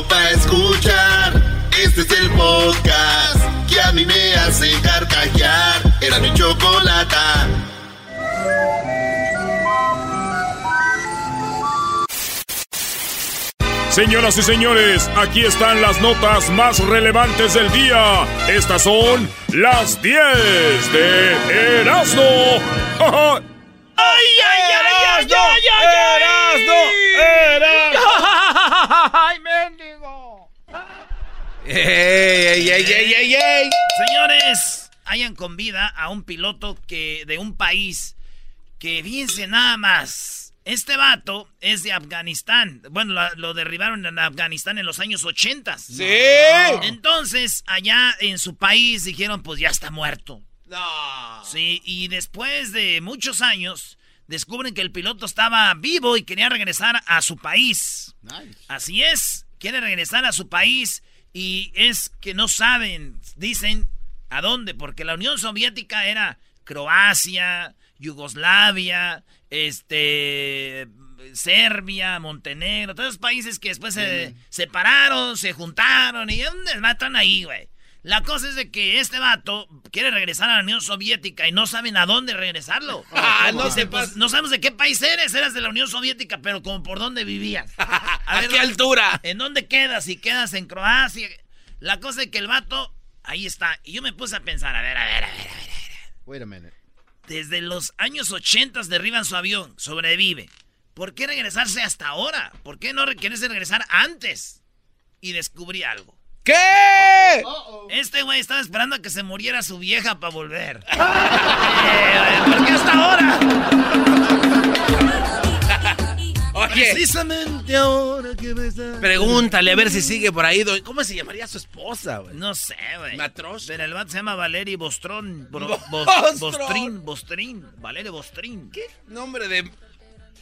Chido pa escuchar. Este es el podcast que a mí me hace carcajear. Era mi chocolata. Señoras y señores, aquí están las notas más relevantes del día. Estas son las 10 de Erasmo. ¡Ay, ay, ay, ay, ay, Erasmo! ¡Ay, ¡Ey, ey, ey, ey, ey, ey! Señores, hayan con vida a un piloto que de un país que, fíjense nada más, este vato es de Afganistán. Bueno, lo, lo derribaron en Afganistán en los años 80. ¡Sí! Entonces, allá en su país dijeron, pues ya está muerto. No. Sí, y después de muchos años, descubren que el piloto estaba vivo y quería regresar a su país. Así es, quiere regresar a su país y es que no saben, dicen, a dónde, porque la Unión Soviética era Croacia, Yugoslavia, este, Serbia, Montenegro, todos esos países que después se separaron, se juntaron y ¿dónde matan ahí, güey? La cosa es de que este vato quiere regresar a la Unión Soviética y no saben a dónde regresarlo. Ah, no Dice, se pues, no sabemos de qué país eres, eras de la Unión Soviética, pero como por dónde vivías. ¿A qué altura? ¿En dónde quedas? Si quedas en Croacia. La cosa es que el vato, ahí está. Y yo me puse a pensar, a ver, a ver, a ver, a ver. Wait a minute. Desde los años 80 derriban su avión, sobrevive. ¿Por qué regresarse hasta ahora? ¿Por qué no quererse regresar antes? Y descubrí algo. ¿Qué? Este güey estaba esperando a que se muriera su vieja para volver. Eh, ¿Por qué hasta ahora? Oye, Precisamente ahora que me está- pregúntale a ver si sigue por ahí. ¿Cómo se llamaría su esposa, güey? No sé, güey. Matros. Pero el vato se llama Valery Bostrón. Bro- Bos- Bostron. Bostrin, Bostrin. Valery Bostrin. ¿Qué nombre de...?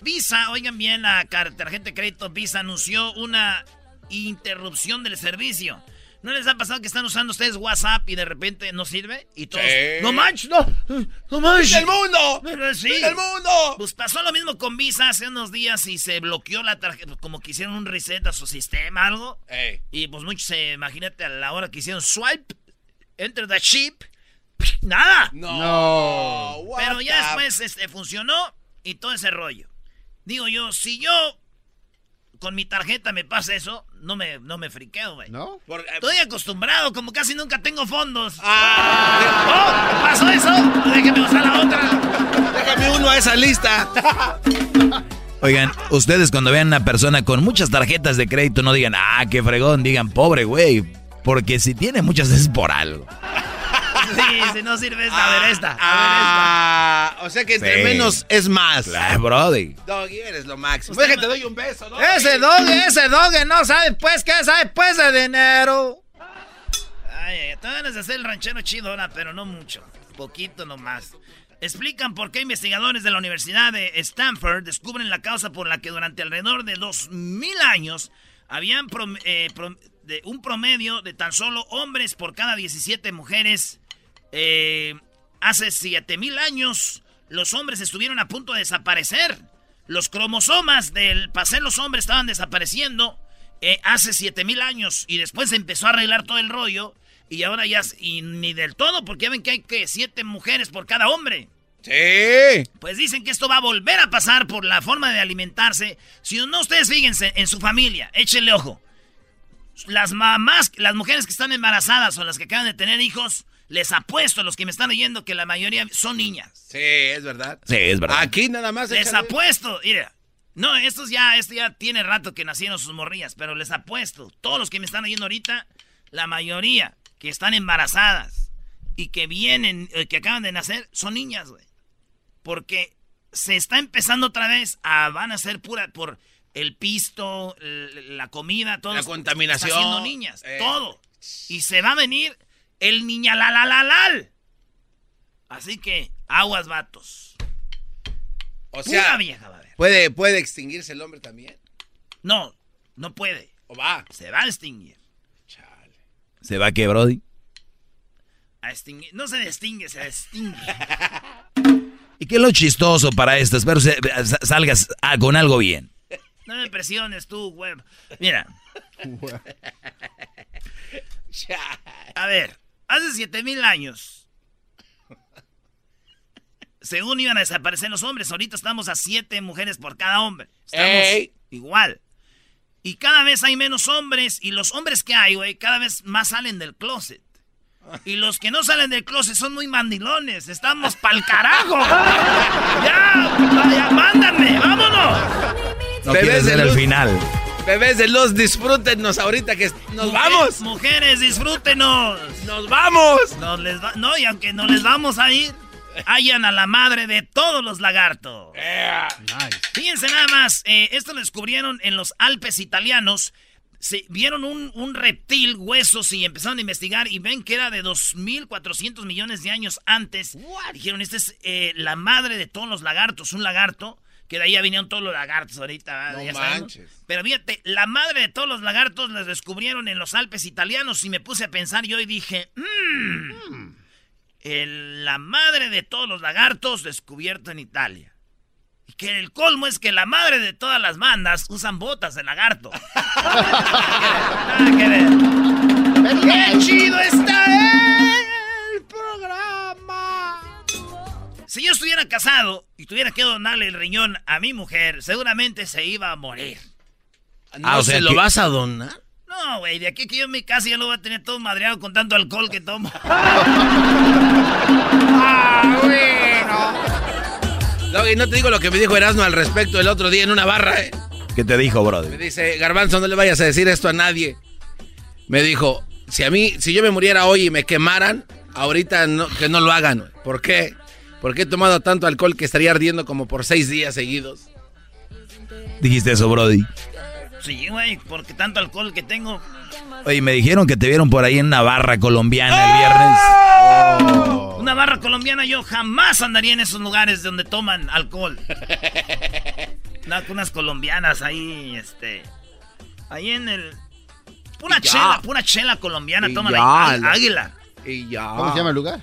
Visa, oigan bien, la tarjeta de crédito Visa anunció una interrupción del servicio. ¿No les ha pasado que están usando ustedes WhatsApp y de repente no sirve? Y todos, Sí. no manches, no, no manches. ¡Del mundo! Sí. ¡Del mundo! Pues pasó lo mismo con Visa hace unos días y se bloqueó la tarjeta, como que hicieron un reset a su sistema, algo. Ey. Y pues muchos, eh, imagínate a la hora que hicieron swipe, enter the chip, nada. No. what Pero ya después este, funcionó y todo ese rollo. Digo yo, si yo con mi tarjeta me pasa eso, no me, no me friqueo, güey. ¿No? Por- eh, Estoy acostumbrado, como casi nunca tengo fondos. Ah, ¡Oh! ¿Pasó eso? Déjeme usar la otra. déjame uno a esa lista. Oigan, ustedes cuando vean a una persona con muchas tarjetas de crédito no digan, ah, qué fregón, digan, pobre güey. Porque si tiene muchas es por algo. Sí, si no sirve esta, a ver esta. A ver Ah, o sea que entre Sí. menos es más. Claro, brody. Doggy, eres lo máximo. Déjate, te doy un beso, ¿no? Ese doge, ese doge no sabe pues qué sabe pues de dinero. Ay, ay, te ganas de hacer el ranchero chido ahora, pero no mucho. Poquito nomás. Explican por qué investigadores de la Universidad de Stanford descubren la causa por la que durante alrededor de 2000 años habían prom- eh, prom- de un promedio de tan solo hombres por cada 17 mujeres. Eh, hace 7000 años los hombres estuvieron a punto de desaparecer. Los cromosomas del ser los hombres estaban desapareciendo eh, hace 7000 años y después se empezó a arreglar todo el rollo y ahora ya y ni del todo porque ya ven que hay que siete mujeres por cada hombre. Sí. Pues dicen que esto va a volver a pasar por la forma de alimentarse. Si no, ustedes fíjense en su familia, échenle ojo. Las mamás, las mujeres que están embarazadas o las que acaban de tener hijos, les apuesto a los que me están oyendo que la mayoría son niñas. Sí, es verdad. Sí, es verdad. Aquí nada más. Les échale. apuesto, mira. No, estos ya, esto ya tiene rato que nacieron sus morrillas, pero les apuesto, todos los que me están oyendo ahorita, la mayoría que están embarazadas y que vienen, eh, que acaban de nacer, son niñas, güey. Porque se está empezando otra vez a, van a ser pura, por el pisto, la comida, todo. La contaminación. Está haciendo niñas, eh. todo. Y se va a venir el niña la la la la. Así que, aguas vatos. O sea, vieja, ¿puede, ¿puede extinguirse el hombre también? No, no puede. ¿O va? Se va a extinguir. Chale. ¿Se va a qué, Brody? A extinguir. No se extingue, se extingue. ¿Y qué es lo chistoso para esto? Espero salgas con algo bien. No me presiones tú, web. Mira. A ver, hace siete mil años. Según iban a desaparecer los hombres, ahorita estamos a siete mujeres por cada hombre. Estamos igual. Y cada vez hay menos hombres, y los hombres que hay, güey, cada vez más salen del closet. Y los que no salen del closet son muy mandilones. Estamos pa'l carajo. ya, ya, mándame, vámonos. No quieres el final. Bebés de luz, disfrútenos ahorita que nos vamos. Mujeres, disfrútenos. Nos vamos. no, y aunque no les vamos a ir, hallan a la madre de todos los lagartos. Fíjense nada más, eh, esto lo descubrieron en los Alpes italianos. Se, vieron un, reptil, huesos, y empezaron a investigar y ven que era de 2.400 millones de años antes. Dijeron, esta es eh, la madre de todos los lagartos, un lagarto que de ahí ya vinieron todos los lagartos ahorita. No manches. Pero fíjate, la madre de todos los lagartos las descubrieron en los Alpes italianos y me puse a pensar yo y dije, mmm, la madre de todos los lagartos descubierto en Italia. Y que el colmo es que la madre de todas las bandas usan botas de lagarto. Nada que ver. ¡Qué chido está el programa! Si yo estuviera casado y tuviera que donarle el riñón a mi mujer, seguramente se iba a morir. Ah, o sea, lo vas a donar? No, güey, de aquí que yo en mi casa ya lo voy a tener todo madreado con tanto alcohol que tomo. ah, bueno. No, y no te digo lo que me dijo Erasmo al respecto el otro día en una barra, ¿eh? ¿Qué te dijo, brother? Me dice, Garbanzo, no le vayas a decir esto a nadie. Me dijo, si a mí, si yo me muriera hoy y me quemaran, ahorita no, que no lo hagan. ¿Por qué? Porque he tomado tanto alcohol que estaría ardiendo como por seis días seguidos. Dijiste eso, Brody. Sí, güey, porque tanto alcohol que tengo. Oye, me dijeron que te vieron por ahí en una barra colombiana el viernes. ¡Oh! Una barra colombiana, yo jamás andaría en esos lugares donde toman alcohol. unas colombianas ahí, este. Ahí en el. Pura chela, pura chela colombiana, toman ahí. Águila. Y ya. ¿Cómo se llama el lugar?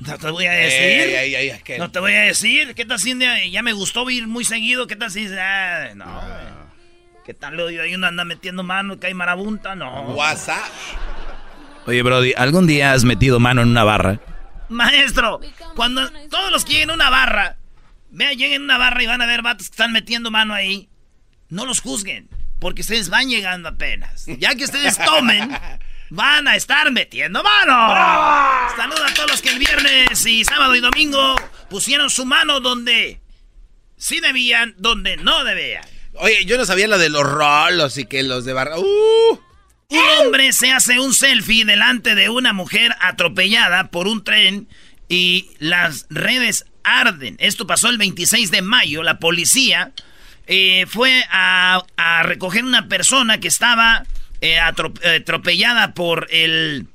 No te voy a decir. no te voy a decir. ¿Qué tal si ya me gustó ir muy seguido? ¿Qué tal si ah, no, ah. ¿Qué tal lo Hay uno anda metiendo mano que hay marabunta? No. WhatsApp. Oye, Brody, ¿algún día has metido mano en una barra? Maestro, cuando todos los que lleguen a una barra, vean, lleguen a una barra y van a ver vatos que están metiendo mano ahí, no los juzguen, porque ustedes van llegando apenas. Ya que ustedes tomen, van a estar metiendo mano. Saludos a todos los que el viernes y sábado y domingo pusieron su mano donde sí debían, donde no debían. Oye, yo no sabía lo de los rolos y que los de barra. ¡Uh! Un hombre se hace un selfie delante de una mujer atropellada por un tren y las redes arden. Esto pasó el 26 de mayo. La policía eh, fue a, a, recoger una persona que estaba eh, atropellada por el,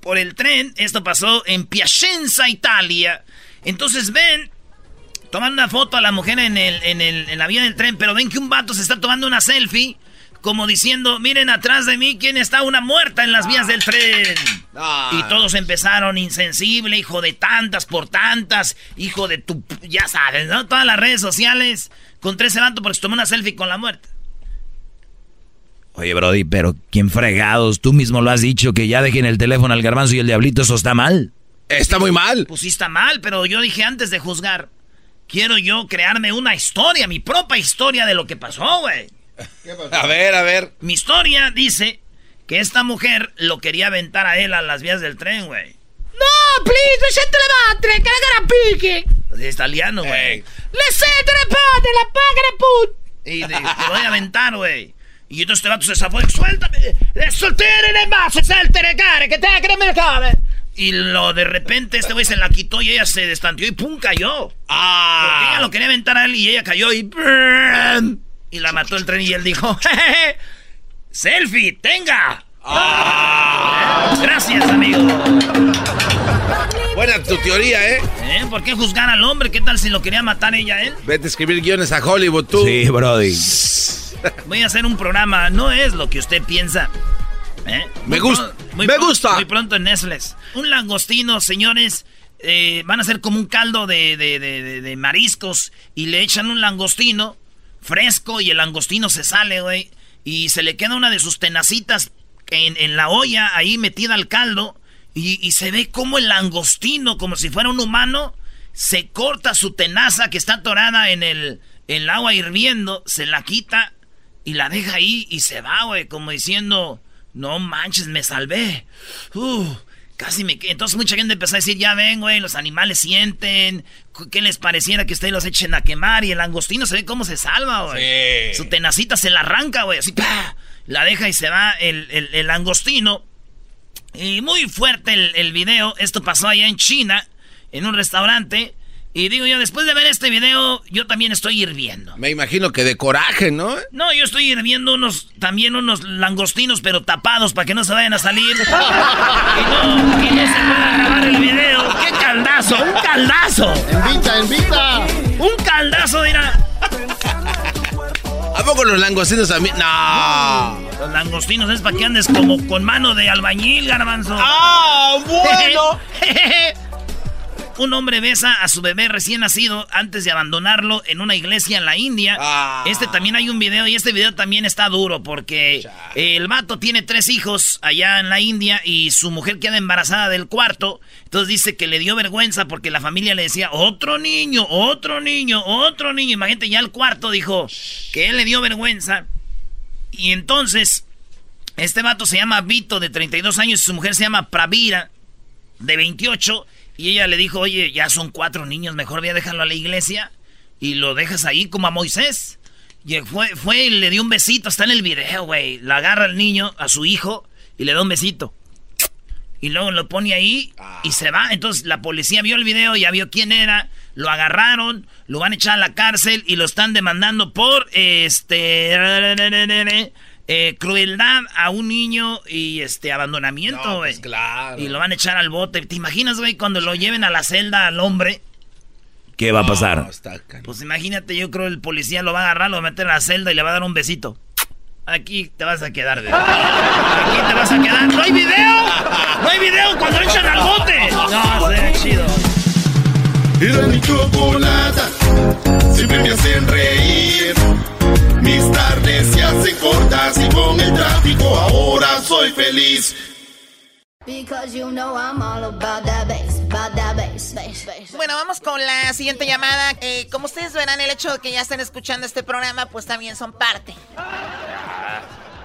por el tren. Esto pasó en Piacenza, Italia. Entonces ven, toman una foto a la mujer en, el, en, el, en la vía del tren, pero ven que un vato se está tomando una selfie como diciendo, miren atrás de mí quién está una muerta en las vías del tren. Y todos empezaron insensible, hijo de tantas por tantas, hijo de tu, ya sabes, ¿no? Todas las redes sociales con tres vato porque se tomó una selfie con la muerte. Oye, Brody, pero ¿quién fregados? Tú mismo lo has dicho que ya dejen el teléfono al garbanzo y el diablito, eso está mal. Está muy mal. Pues sí está mal, pero yo dije antes de juzgar, quiero yo crearme una historia, mi propia historia de lo que pasó, güey. A ver, a ver. Mi historia dice que esta mujer lo quería aventar a él a las vías del tren, güey. No, please, lasciate la madre, que la pique. Es italiano, güey. Le sete la padre, la paga put. Y te, voy a aventar, güey. Y entonces este vato se zafó y suéltame. Le mazo, saltere care, que te me cabe. Y lo de repente este güey se la quitó y ella se destanteó y pum, cayó. Ah. Porque ella lo quería aventar a él y ella cayó y... y la mató el tren y él dijo, selfie, tenga. Ah. Gracias, amigo. Buena tu teoría, ¿eh? ¿eh? ¿Por qué juzgar al hombre? ¿Qué tal si lo quería matar ella, él? Vete a escribir guiones a Hollywood, tú. Sí, Brody. Voy a hacer un programa, no es lo que usted piensa. ¿eh? Me gusta. Me gusta. Muy pronto en Nesles. Un langostino, señores. Eh, van a ser como un caldo de, de, mariscos y le echan un langostino fresco y el langostino se sale, güey. Y se le queda una de sus tenacitas en, en la olla ahí metida al caldo. Y, y, se ve como el langostino, como si fuera un humano, se corta su tenaza que está atorada en el, en el agua hirviendo, se la quita y la deja ahí y se va, güey, como diciendo, no manches, me salvé. Uh, casi me... Entonces mucha gente empezó a decir, ya ven, güey, los animales sienten, ¿qué les pareciera que ustedes los echen a quemar? Y el langostino se ve cómo se salva, güey. Su tenacita se la arranca, güey, así, la deja y se va el, el, el langostino. Y muy fuerte el, el video, esto pasó allá en China, en un restaurante. Y digo yo, después de ver este video, yo también estoy hirviendo. Me imagino que de coraje, ¿no? No, yo estoy hirviendo unos, también unos langostinos, pero tapados para que no se vayan a salir. y, no, y no se pueda grabar el video. ¡Qué caldazo! ¡Un caldazo! ¡Invita, invita! ¡Un caldazo, mira! ¿A poco los langostinos a mí? No. Los langostinos es para que andes como con mano de albañil, garbanzo. ¡Ah, bueno! Un hombre besa a su bebé recién nacido antes de abandonarlo en una iglesia en la India. Ah. Este también hay un video y este video también está duro porque el vato tiene tres hijos allá en la India y su mujer queda embarazada del cuarto. Entonces dice que le dio vergüenza porque la familia le decía, otro niño, otro niño, otro niño. Imagínate, ya el cuarto dijo que él le dio vergüenza. Y entonces, este vato se llama Vito, de 32 años, y su mujer se llama Pravira, de 28. Y ella le dijo, oye, ya son cuatro niños, mejor voy a dejarlo a la iglesia y lo dejas ahí como a Moisés. Y fue, fue y le dio un besito, está en el video, güey. La agarra al niño, a su hijo, y le da un besito. Y luego lo pone ahí y se va. Entonces la policía vio el video, ya vio quién era, lo agarraron, lo van a echar a la cárcel y lo están demandando por este eh, crueldad a un niño y este abandonamiento, güey. pues claro. Y lo van a echar al bote. ¿Te imaginas, güey, cuando lo lleven a la celda al hombre? ¿Qué va a pasar? No, está can- Pues imagínate, yo creo el policía lo va a agarrar, lo va a meter a la celda y le va a dar un besito. Aquí te vas a quedar, güey. Aquí te vas a quedar. ¡No hay video! ¡No hay video cuando lo echan al bote! No, será chido. Era mi chocolata, siempre me hacen reír. Mis tardes se hacen cortas y con el tráfico ahora soy feliz. Because you know I'm all about that bass, about that bass, bass, bass. Bueno, vamos con la siguiente llamada. Eh, como ustedes verán, el hecho de que ya estén escuchando este programa, pues también son parte.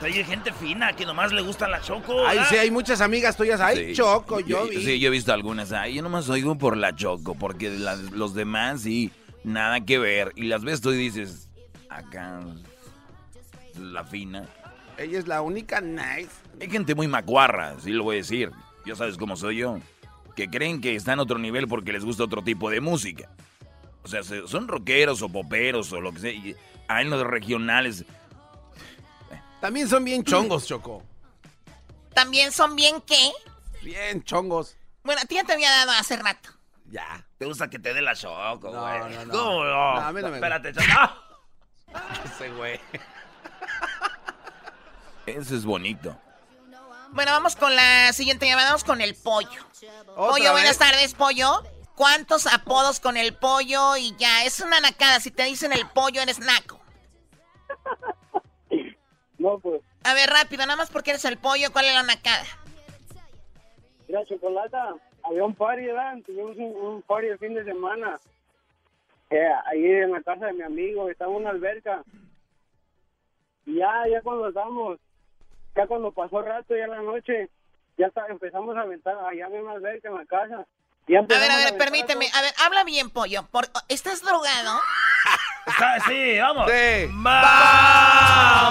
Hay gente fina que nomás le gusta la choco. Ay, sí, hay muchas amigas tuyas. Ay, Sí. Choco, yo vi. Sí, yo he visto algunas. Ay, yo nomás oigo por la Choco, porque las- los demás sí, nada que ver. Y las ves tú y dices, acá, la fina. Ella es la única nice. Hay gente muy macuarra, sí lo voy a decir. Ya sabes cómo soy yo. Que creen que están a otro nivel porque les gusta otro tipo de música. O sea, se- son rockeros o poperos o lo que sea. Y hay los regionales. También son bien chongos, Choco. También son bien qué. Bien chongos. Bueno, a ti ya te había dado hace rato. Ya. ¿Te gusta que te dé la choco, No, no, no. ¿Cómo no? No, a mí no me Espérate, choco. ¡Ah! Ese güey. Eso es bonito. Bueno, vamos con la siguiente llamada. Vamos con el pollo. Pollo, vez? buenas tardes, pollo. ¿Cuántos apodos con el pollo? Y ya, es una nacada. Si te dicen el pollo, eres naco. No, pues, A ver, rápido, nada más porque eres el pollo, ¿cuál es la nacada? mira, Chocolata, había un party, ¿verdad? Tuvimos un, un party el fin de semana. Eh, ahí en la casa de mi amigo, estaba en una alberca. Y ya, ya cuando estábamos, ya cuando pasó rato, ya en la noche, ya está, empezamos a aventar allá en una alberca en la casa. Ya A ver, a ver, permíteme. todo. A ver, habla bien, pollo. Por- ¿Estás drogado? Está- sí, vamos. Sí.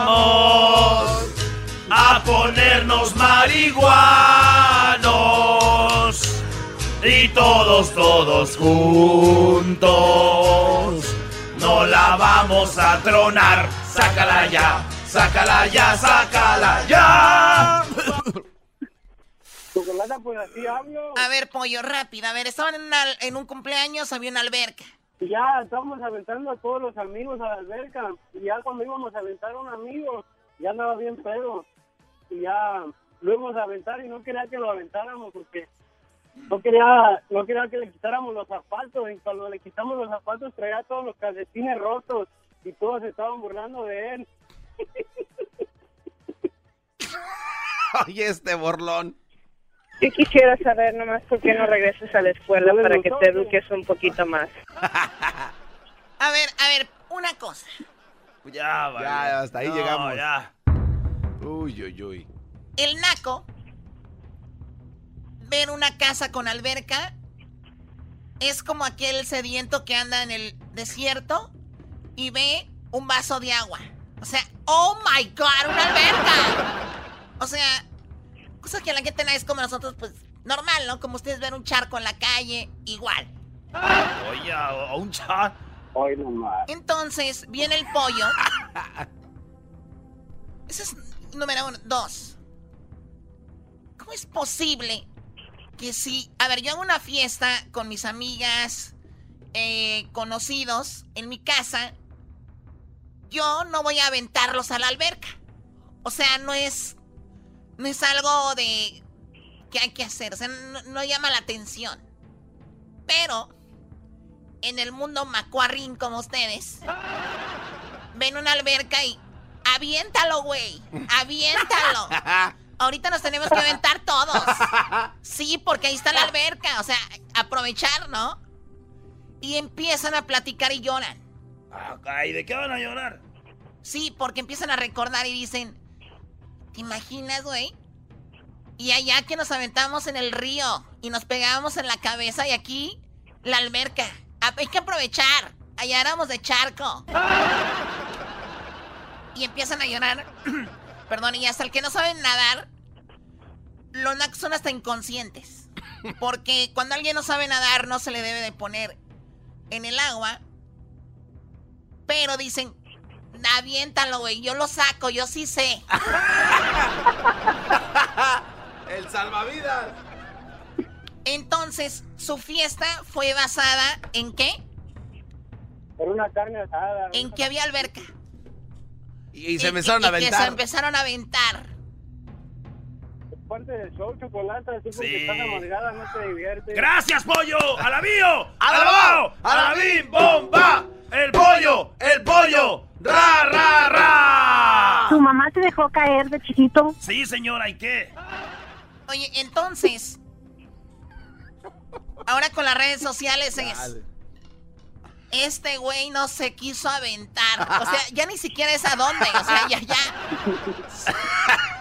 Vamos a ponernos marihuanos y todos, todos juntos no la vamos a tronar sácala ya, sácala ya, sácala ya. Chocolata, pues así hablo. A ver, pollo, rápido. A ver, estaban en, una- en un cumpleaños, había una alberca. Y ya estábamos aventando a todos los amigos a la alberca. Y ya cuando íbamos a aventar a un amigo, ya andaba bien pedo. Y ya lo íbamos a aventar y no quería que lo aventáramos porque no quería, no quería que le quitáramos los zapatos. Y cuando le quitamos los zapatos traía todos los calcetines rotos y todos se estaban burlando de él. Oye, este borlón. Yo quisiera saber nomás por qué no regresas a la escuela para que te eduques un poquito más. A ver, a ver, una cosa. Ya, vale. Ya, hasta ahí No, llegamos. ya. Uy, uy, uy. El naco, ver una casa con alberca, es como aquel sediento que anda en el desierto y ve un vaso de agua. O sea, oh my god, una alberca. O sea, cosa que a la gente es como nosotros, pues normal, ¿no? Como ustedes ven un charco en la calle, igual. Oye, a, un nomás. Entonces, viene el pollo. Ese es número uno. Dos. ¿Cómo es posible que si... A ver, yo hago una fiesta con mis amigas, eh, conocidos, en mi casa, yo no voy a aventarlos a la alberca. O sea, no es... No es algo de... que hay que hacer. O sea, no, no llama la atención. Pero en el mundo macuarrín como ustedes, ven una alberca y aviéntalo, güey. Aviéntalo. Ahorita nos tenemos que aventar todos. Sí, porque ahí está la alberca. O sea, aprovechar, ¿no? Y empiezan a platicar y lloran. Ay, ¿de qué van a llorar? Sí, porque empiezan a recordar y dicen, ¿te imaginas, güey? Y allá que nos aventamos en el río y nos pegábamos en la cabeza y aquí la alberca. Ah, Hay que aprovechar. Allá éramos de charco. Y empiezan a llorar. Perdón, y hasta el que no saben nadar, los nacos son hasta inconscientes. Porque cuando alguien no sabe nadar, no se le debe de poner en el agua. Pero dicen, aviéntalo, güey. Yo lo saco, yo sí sé. El salvavidas. Entonces, su fiesta fue basada en qué? Era una carne asada. En que había alberca. Y, se empezaron a y que se aventar. empezaron a aventar. Parte del show, chocolate. Así porque Sí. estás amargada, no te diviertes. ¡Gracias, pollo! ¡Alabío! ¡Alabao! ¡Alabim, bomba! ¡El pollo! ¡El pollo! ¡Ra, ra, ra! ¿Tu mamá te dejó caer de chiquito? Sí, señora, ¿y qué? Oye, entonces. Ahora con las redes sociales es. Este güey no se quiso aventar. O sea, ya ni siquiera es a dónde. O sea, ya, ya.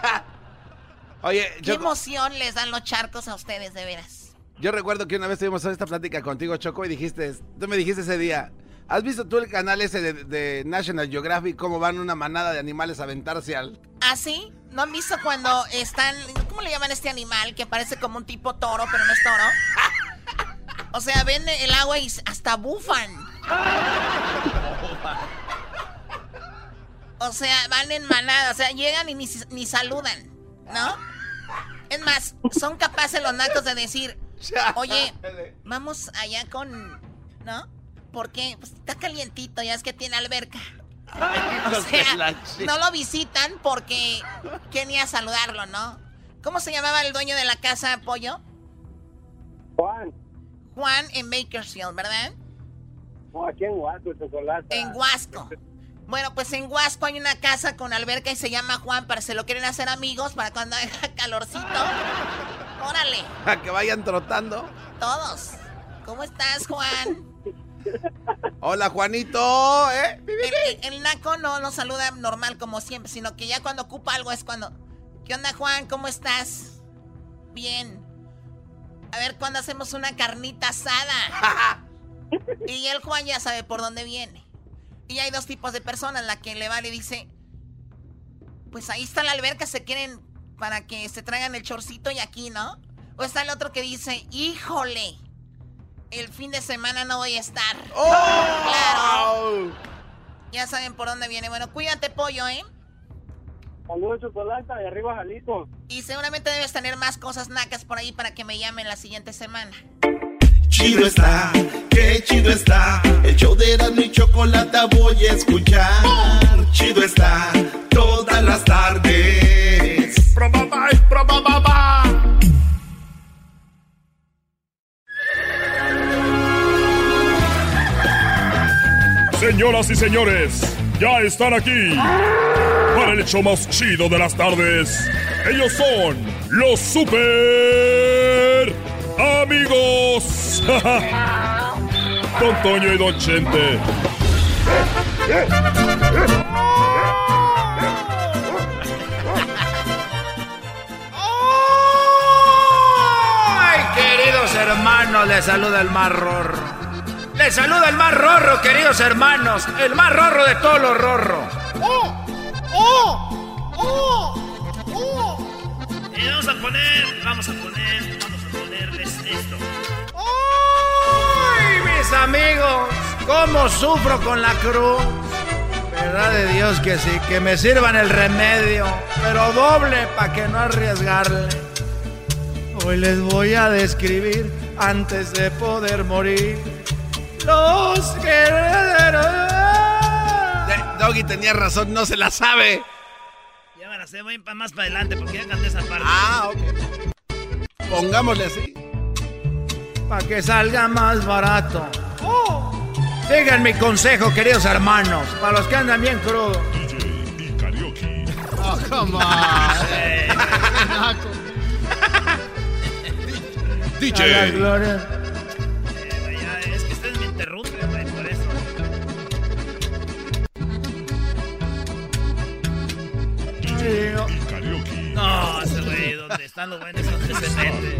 Oye, ¿Qué emoción les dan los charcos a ustedes, de veras? yo recuerdo que una vez tuvimos esta plática contigo, Choco, y dijiste, tú me dijiste ese día, ¿has visto tú el canal ese de, de National Geographic, cómo van una manada de animales a aventarse al... ¿Ah, sí? ¿No han visto cuando están... ¿Cómo le llaman a este animal que parece como un tipo toro, pero no es toro? O sea, ven el agua y hasta bufan. O sea, van en manada, o sea, llegan y ni, ni saludan, ¿no? Es más, son capaces los nacos de decir, oye, vamos allá con, ¿no? Porque pues, está calientito, ya es que tiene alberca. O sea, no lo visitan porque quería saludarlo, ¿no? ¿Cómo se llamaba el dueño de la casa, Pollo? Juan. Juan en Bakersfield, ¿verdad? No, aquí en Huasco, chocolate. En Huasco. Bueno, pues en Huasco hay una casa con alberca y se llama Juan para se lo quieren hacer amigos para cuando haya calorcito. Órale, a que vayan trotando? todos. ¿Cómo estás, Juan? Hola, Juanito, ¿eh? El, el- el naco no nos saluda normal como siempre, sino que ya cuando ocupa algo es cuando... ¿Qué onda, Juan? ¿Cómo estás? Bien. A ver, ¿cuándo hacemos una carnita asada? y el Juan ya sabe por dónde viene. Y hay dos tipos de personas, la que le vale y dice... Pues ahí está la alberca, se quieren para que se traigan el chorcito y aquí, ¿no? O está el otro que dice, híjole, el fin de semana no voy a estar. Claro. Ya saben por dónde viene. Bueno, cuídate, pollo, ¿eh? Saludos, chocolate, y arriba Jalisco. Y seguramente debes tener más cosas nacas por ahí para que me llamen la siguiente semana. Chido está, qué chido está. El show de Erasmo y Chocolate voy a escuchar. Chido está, todas las tardes. Probaba, probaba. Señoras y señores, ya están aquí para el hecho más chido de las tardes. Ellos son los super amigos. Don Toño y Don Chente. Ay, queridos hermanos, les saluda el más rorro. Les saluda el más rorro, queridos hermanos. El más rorro de todos los rorros. ¡Oh! ¡Oh! ¡Oh! ¡Oh! Y vamos a poner, vamos a poner, vamos a ponerles esto. ¡Ay, mis amigos! ¿Cómo sufro con la cruz? Verdad de Dios que sí, que me sirvan el remedio, pero doble para que no arriesgarle. Hoy les voy a describir antes de poder morir los guerreros. Doggy tenía razón, no se la sabe. Ya sé, voy pa- más para adelante porque ya canté esa parte. Ah, ok. Pongámosle así. Para que salga más barato. Sigan mi consejo, queridos hermanos, para los que andan bien crudos. Oh, come on. DJ. gloria. Eh, ya, es que ustedes me interrumpen, güey, por eso. No, ese güey, donde están los buenos, donde se mete.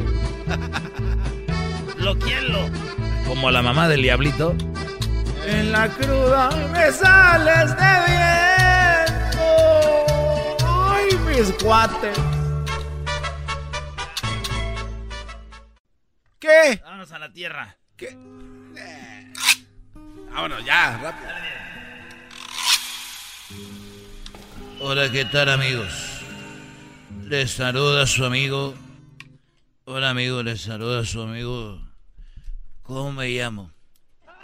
Bloqueenlo. Como a la mamá del diablito. En la cruda me sales de bien. Oh, ay, mis cuates. ¿Qué? Vámonos a la tierra. ¿Qué? Eh. Vámonos ya, rápido. Hola, ¿qué tal amigos? Les saluda su amigo. Hola amigo, les saluda su amigo. ¿Cómo me llamo?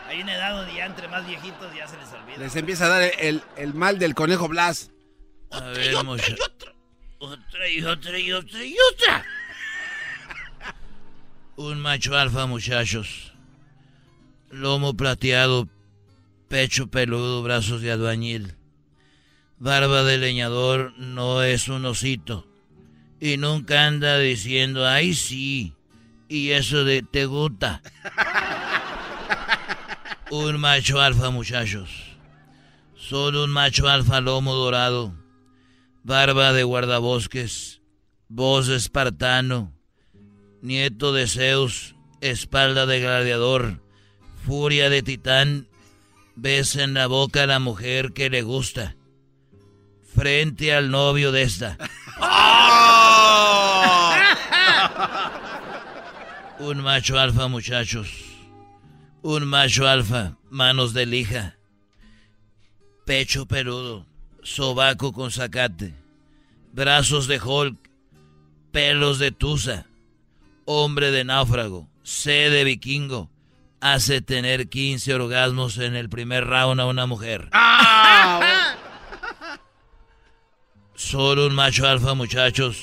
Hay una edad donde ya entre más viejitos ya se les olvida. Les empieza a dar el, el mal del conejo Blas. A ver, mucha- Otra y otra y otra y otra. Un macho alfa, muchachos. Lomo plateado, pecho peludo, brazos de albañil. Barba de leñador no es un osito. Y nunca anda diciendo, ay sí. Y eso de te gusta. Un macho alfa, muchachos. Solo un macho alfa lomo dorado. Barba de guardabosques. Voz de espartano. Nieto de Zeus. Espalda de gladiador. Furia de titán. Besa en la boca a la mujer que le gusta. Frente al novio de esta. Un macho alfa, muchachos. Un macho alfa, manos de lija. Pecho peludo, sobaco con zacate. Brazos de Hulk, pelos de tusa. Hombre de náufrago, sed de vikingo. Hace tener 15 orgasmos en el primer round a una mujer. Solo un macho alfa, muchachos.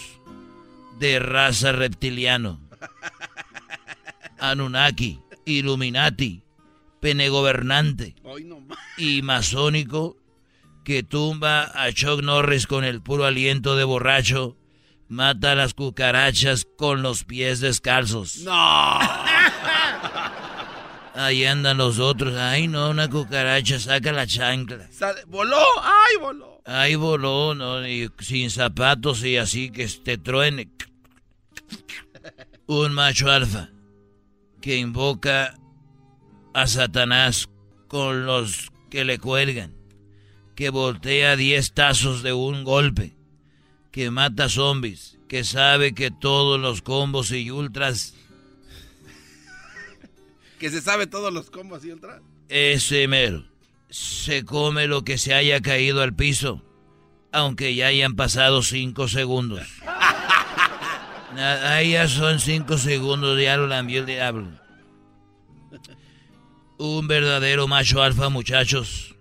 De raza reptiliano. Anunnaki, Illuminati, penegobernante y masónico que tumba a Chuck Norris con el puro aliento de borracho, mata a las cucarachas con los pies descalzos. No. Ahí andan los otros. Ay, no, una cucaracha, saca la chancla. Sale- voló, ay, voló. Ahí voló, ¿no? Y sin zapatos y así que te truene. Un macho alfa que invoca a Satanás con los que le cuelgan, que voltea 10 tazos de un golpe, que mata zombies, que sabe que todos los combos y ultras, Que se sabe todos los combos y ultra. ese mero, se come lo que se haya caído al piso, aunque ya hayan pasado cinco segundos. Ahí ya son cinco segundos, ya lo lambió el diablo. Un verdadero macho alfa, muchachos,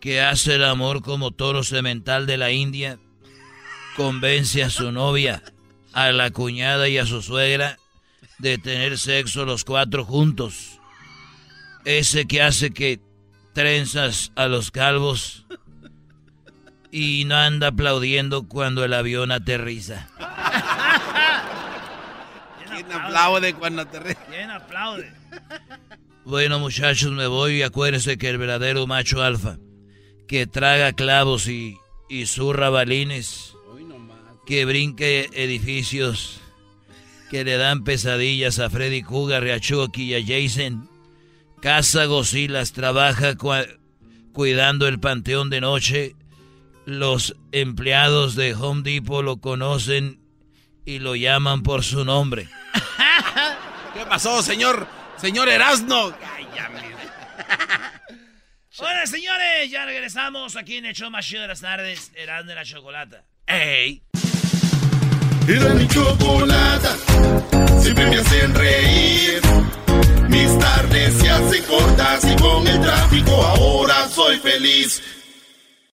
que hace el amor como toro semental de la India, convence a su novia, a la cuñada y a su suegra de tener sexo los cuatro juntos. Ese que hace que trenzas a los calvos y no anda aplaudiendo cuando el avión aterriza. ¿Quién aplaude cuando aterriza? ¿Quién aplaude? Bueno, muchachos, me voy y acuérdense que el verdadero macho alfa, que traga clavos y, y zurra balines, que brinque edificios, que le dan pesadillas a Freddy Cougar, a Chucky y a Jason, caza gocilas, trabaja cuidando el panteón de noche, los empleados de Home Depot lo conocen y lo llaman por su nombre. ¿Qué pasó, señor? Señor Erasno. Hola, señores, ya regresamos aquí en el show más chido de las tardes, Erasmo de la Chocolata. ¡Ey! Era mi chocolata, siempre me hacen reír. Mis tardes se hacen cortas y con el tráfico ahora soy feliz.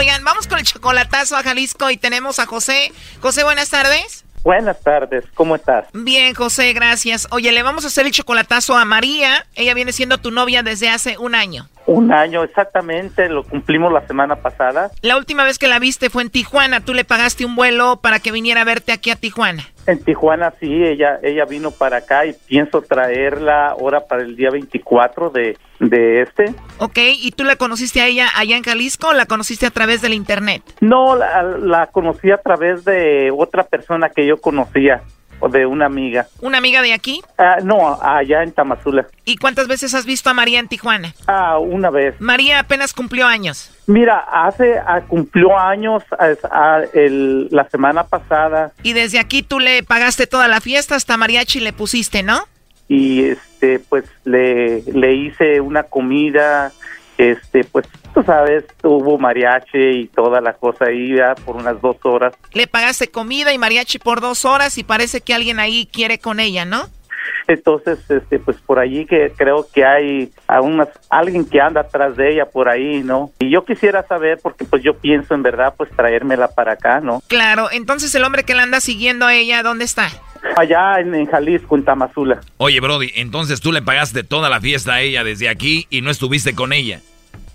Oigan, vamos con el chocolatazo a Jalisco y tenemos a José. José, buenas tardes. Buenas tardes, ¿cómo estás? Bien, José, gracias. Oye, le vamos a hacer el chocolatazo a María. Ella viene siendo tu novia desde hace un año. Un año exactamente, lo cumplimos la semana pasada. La última vez que la viste fue en Tijuana. Tú le pagaste un vuelo para que viniera a verte aquí a Tijuana. En Tijuana sí, ella ella vino para acá y pienso traerla ahora para el día 24 de, de este. Ok, ¿y tú la conociste a ella allá en Jalisco o la conociste a través del internet? No, la, la conocí a través de otra persona que yo conocía, o de una amiga. ¿Una amiga de aquí? Ah, no, allá en Tamazula. ¿Y cuántas veces has visto a María en Tijuana? Ah, una vez. María apenas cumplió años. Mira, hace, ah, cumplió años ah, ah, el- la semana pasada Y desde aquí tú le pagaste toda la fiesta, hasta mariachi le pusiste, ¿no? y este pues le, le hice una comida este pues tú sabes hubo mariachi y toda la cosa ahí ¿verdad? por unas dos horas Le pagaste comida y mariachi por dos horas y parece que alguien ahí quiere con ella, ¿no? entonces este pues por allí que creo que hay a unas, alguien que anda atrás de ella por ahí no y yo quisiera saber porque pues yo pienso en verdad pues traérmela para acá no Claro, entonces el hombre que la anda siguiendo a ella, ¿dónde está? Allá en, en Jalisco en Tamazula Oye, Brody, entonces tú le pagaste toda la fiesta a ella desde aquí y no estuviste con ella.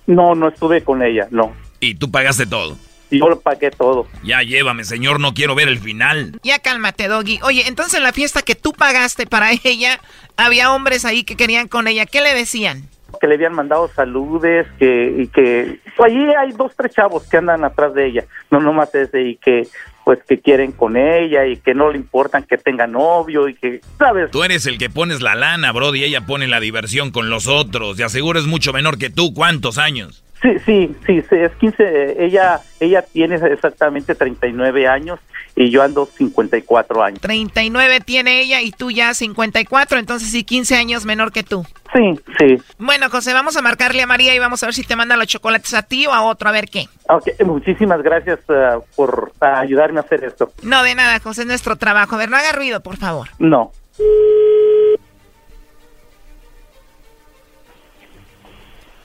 no no estuve con ella no Y tú pagaste todo. yo lo pagué todo Ya llévame, señor, no quiero ver el final. Ya cálmate, Doggy. Oye, entonces en la fiesta que tú pagaste para ella, había hombres ahí que querían con ella. ¿Qué le decían? que le habían mandado saludes que y que pues, allí hay dos tres chavos que andan atrás de ella no nomás ese y que pues que quieren con ella y que no le importan que tenga novio y que sabes Tú eres el que pones la lana, Brody, y ella pone la diversión con los otros. De aseguro es mucho menor que tú. ¿Cuántos años? Sí sí sí, sí, es 15 ella ella tiene exactamente 39 años y yo ando 54 años 39 tiene ella y tú ya 54, entonces sí, 15 años menor que tú. sí sí Bueno, José, vamos a marcarle a María y vamos a ver si te manda los chocolates a ti o a otro, a ver qué. Ok, muchísimas gracias ah, por ayudarme a hacer esto No, de nada, José, es nuestro trabajo. A ver, no haga ruido, por favor. no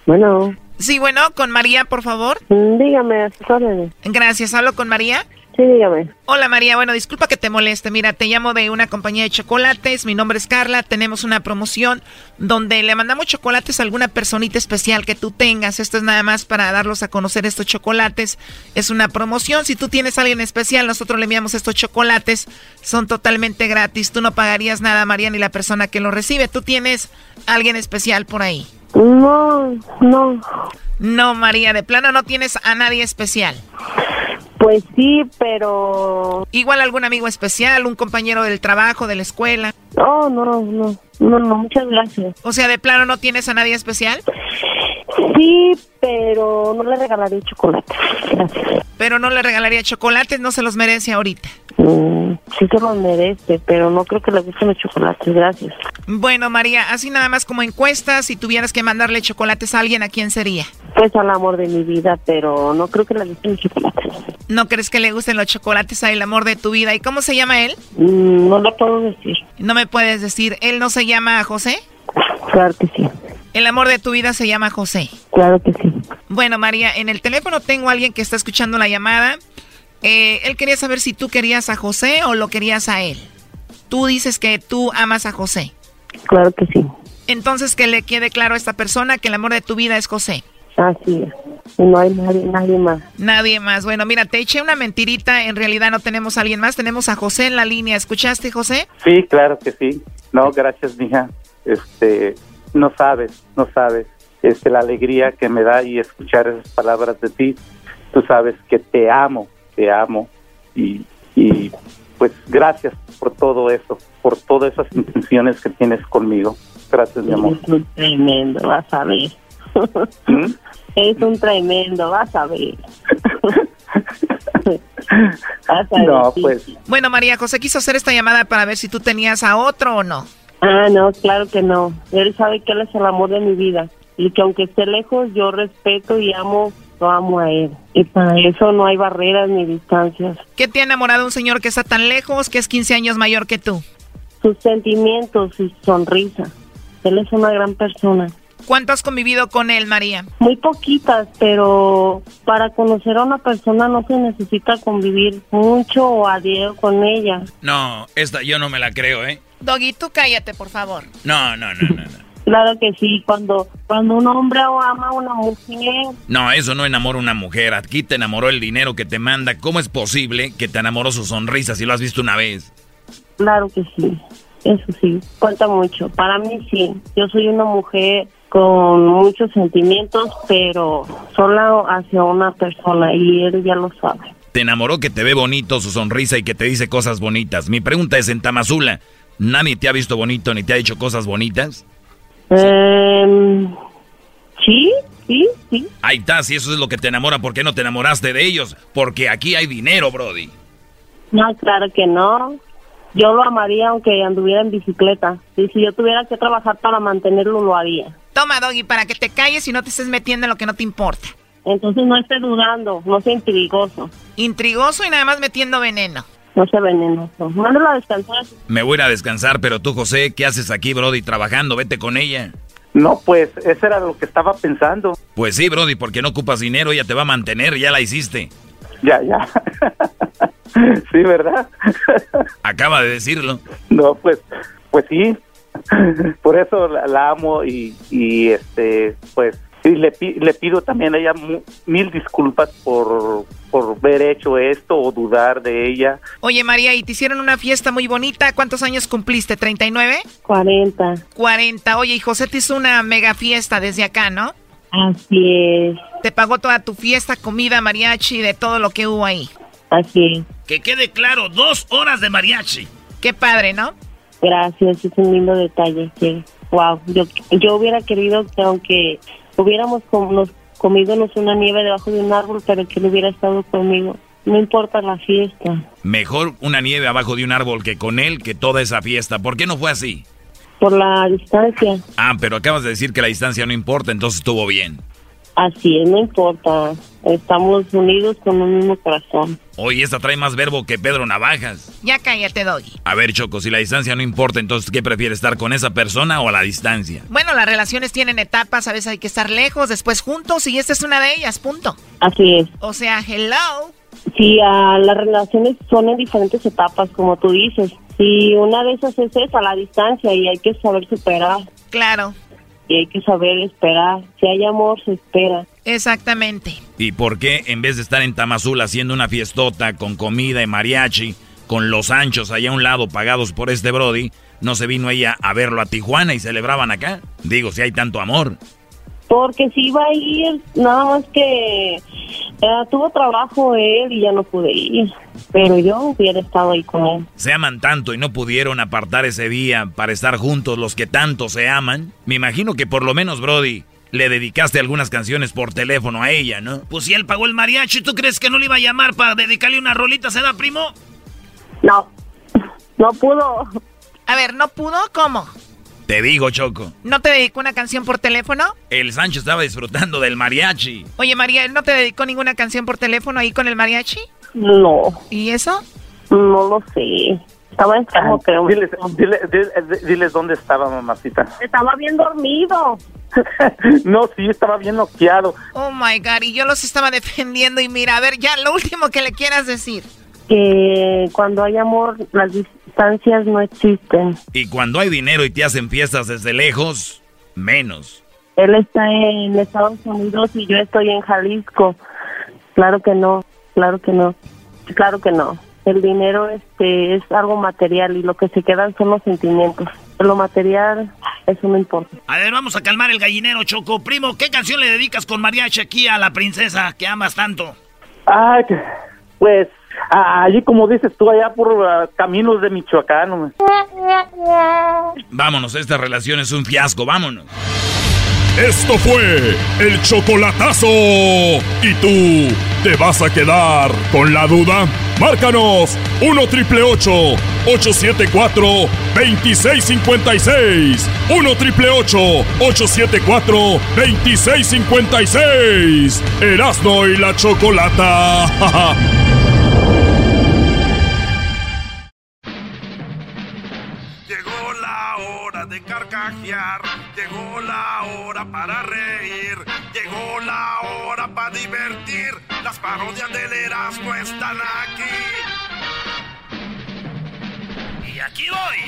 Bueno, Sí, bueno, con María, por favor. mm, dígame, a sus órdenes. Gracias, hablo con María. Sí, dígame. Hola María, bueno, disculpa que te moleste. Mira, te llamo de una compañía de chocolates. Mi nombre es Carla. Tenemos una promoción donde le mandamos chocolates a alguna personita especial que tú tengas. Esto es nada más para darlos a conocer estos chocolates. Es una promoción. Si tú tienes a alguien especial, nosotros le enviamos estos chocolates. Son totalmente gratis. Tú no pagarías nada, María, ni la persona que lo recibe. Tú tienes a alguien especial por ahí. No, no. No, María, de plano no tienes a nadie especial. Pues sí, pero... Igual algún amigo especial, un compañero del trabajo, de la escuela. No, no, no, no, no, muchas gracias. O sea, de plano no tienes a nadie especial. Sí, pero no le regalaría chocolate. Gracias. Pero no le regalaría chocolates, no se los merece ahorita. Mm, sí se los merece, pero no creo que le gusten los chocolates. Gracias. Bueno, María, así nada más como encuestas, si tuvieras que mandarle chocolates a alguien, ¿a quién sería? Pues al amor de mi vida, pero no creo que le gusten los chocolates. ¿No crees que le gusten los chocolates al amor de tu vida? ¿Y cómo se llama él? Mm, no lo puedo decir. No me puedes decir. ¿Él no se llama José? Claro que sí. El amor de tu vida se llama José. Claro que sí. Bueno, María, en el teléfono tengo a alguien que está escuchando la llamada. Eh, él quería saber si tú querías a José o lo querías a él. Tú dices que tú amas a José. Claro que sí. Entonces que le quede claro a esta persona que el amor de tu vida es José. Así es. No hay nadie, nadie más. Nadie más. Bueno, mira, te eché una mentirita. En realidad no tenemos a alguien más. Tenemos a José en la línea. ¿Escuchaste, José? Sí, claro que sí. No, gracias, mija. Este, no sabes, no sabes. Este, la alegría que me da y escuchar esas palabras de ti. Tú sabes que te amo, te amo. Y, y pues gracias por todo eso, por todas esas intenciones que tienes conmigo. Gracias, mi amor. Es un tremendo, vas a ver. ¿Mm? Es un tremendo, vas a ver. Vas a No, pues, Bueno, María José quiso hacer esta llamada para ver si tú tenías a otro o no. Ah, no, claro que no. Él sabe que él es el amor de mi vida. Y que aunque esté lejos, yo respeto y amo, lo amo a él. Y para eso no hay barreras ni distancias. ¿Qué te ha enamorado un señor que está tan lejos, que es 15 años mayor que tú? Sus sentimientos y su sonrisa. Él es una gran persona. ¿Cuánto has convivido con él, María? Muy poquitas, pero para conocer a una persona no se necesita convivir mucho o a diario con ella. No, esta yo no me la creo, ¿eh? Doggy, tú cállate, por favor. No, no, no, no. No, Claro que sí, cuando, cuando un hombre ama a una mujer, no eso no enamora a una mujer. Aquí te enamoró el dinero que te manda. ¿Cómo es posible que te enamoró su sonrisa si lo has visto una vez? claro que sí, eso sí, cuenta mucho. Para mí sí, yo soy una mujer con muchos sentimientos, pero solo hacia una persona y él ya lo sabe. Te enamoró que te ve bonito su sonrisa y que te dice cosas bonitas. Mi pregunta es en Tamazula, ¿nadie te ha visto bonito ni te ha dicho cosas bonitas? Em, sí, sí, sí. Ahí está, si eso es lo que te enamora, ¿por qué no te enamoraste de ellos? Porque aquí hay dinero, Brody. No, claro que no. Yo lo amaría aunque anduviera en bicicleta. Y si yo tuviera que trabajar para mantenerlo, lo haría. Toma, Doggy, para que te calles y no te estés metiendo en lo que no te importa. Entonces no esté dudando, no sea intrigoso, Intrigoso y nada más metiendo veneno. No sea venenoso. Mándalo a descansar. Me voy a ir a descansar, pero tú, José, ¿qué haces aquí, Brody? Trabajando, vete con ella. no, pues, eso era lo que estaba pensando. Pues sí, Brody, porque no ocupas dinero, ella te va a mantener, ya la hiciste. Ya, ya. sí, ¿verdad? Acaba de decirlo. No, pues, pues sí. Por eso la, la amo y, y, este, pues, y le, pi- le pido también a ella mu- mil disculpas por, por haber hecho esto o dudar de ella. Oye, María, y te hicieron una fiesta muy bonita. ¿Cuántos años cumpliste? ¿39? 40. 40. Oye, y José te hizo una mega fiesta desde acá, ¿no? Así es, Te pagó toda tu fiesta, comida, mariachi, de todo lo que hubo ahí. así es. Que quede claro, dos horas de mariachi. Qué padre, ¿no? Gracias, es un lindo detalle. Que, wow, yo, yo hubiera querido que aunque hubiéramos com- nos comidonos una nieve debajo de un árbol, pero que él hubiera estado conmigo. No importa la fiesta, Mejor una nieve abajo de un árbol que con él que toda esa fiesta. ¿Por qué no fue así? por la distancia. Ah, pero acabas de decir que la distancia no importa, entonces estuvo bien. Así es, no importa. Estamos unidos con un mismo corazón. Oye, esta trae más verbo que Pedro Navajas. Ya cállate, Doggy. A ver, Choco, si la distancia no importa, entonces ¿qué prefieres estar con esa persona o a la distancia? Bueno, las relaciones tienen etapas, a veces hay que estar lejos, después juntos, y esta es una de ellas, punto. Así es. O sea, hello. Sí, ah, las relaciones son en diferentes etapas, como tú dices. Y una de esas es esa, la distancia, y hay que saber superar. Claro. Y hay que saber esperar. Si hay amor, se espera. Exactamente. ¿Y por qué en vez de estar en Tamazul haciendo una fiestota con comida y mariachi, con los anchos allá a un lado pagados por este Brody, no se vino ella a verlo a Tijuana y celebraban acá? Digo, si hay tanto amor. Porque si iba a ir, nada más que eh, tuvo trabajo él y ya no pude ir. Pero yo hubiera estado ahí con él. Se aman tanto y no pudieron apartar ese día para estar juntos los que tanto se aman. Me imagino que por lo menos, Brody, le dedicaste algunas canciones por teléfono a ella, ¿no? Pues si él pagó el mariachi, ¿tú crees que no le iba a llamar para dedicarle una rolita, se da primo? No, no pudo. A ver, ¿no pudo? ¿Cómo? Te digo, Choco. ¿No te dedicó una canción por teléfono? El Sancho estaba disfrutando del mariachi. Oye, María, ¿no te dedicó ninguna canción por teléfono ahí con el mariachi? No. ¿Y eso? No lo sé. Estaba enfermo, creo. Diles, dile- dile- diles dónde estaba, mamacita. Estaba bien dormido. no, sí, estaba bien noqueado. Oh my God, y yo los estaba defendiendo. Y mira, a ver, ya lo último que le quieras decir. Que cuando hay amor, las distancias no existen. Y cuando hay dinero y te hacen fiestas desde lejos, menos. Él está en Estados Unidos y yo estoy en Jalisco. Claro que no, claro que no, claro que no. El dinero este es algo material y lo que se quedan son los sentimientos. Lo material, eso no importa. A ver, vamos a calmar el gallinero, Choco. Primo, ¿qué canción le dedicas con mariachi aquí a la princesa que amas tanto? Que- pues, ah, allí como dices tú, allá por ah, caminos de Michoacán. hombre. Vámonos, esta relación es un fiasco, vámonos. Esto fue el chocolatazo. ¿Y tú te vas a quedar con la duda? Márcanos 1 triple 874 2656. 1 triple 874 2656. Erasno y la chocolata. carcajear, llegó la hora para reír, llegó la hora para divertir. Las parodias del Erasmo están aquí. Y aquí voy.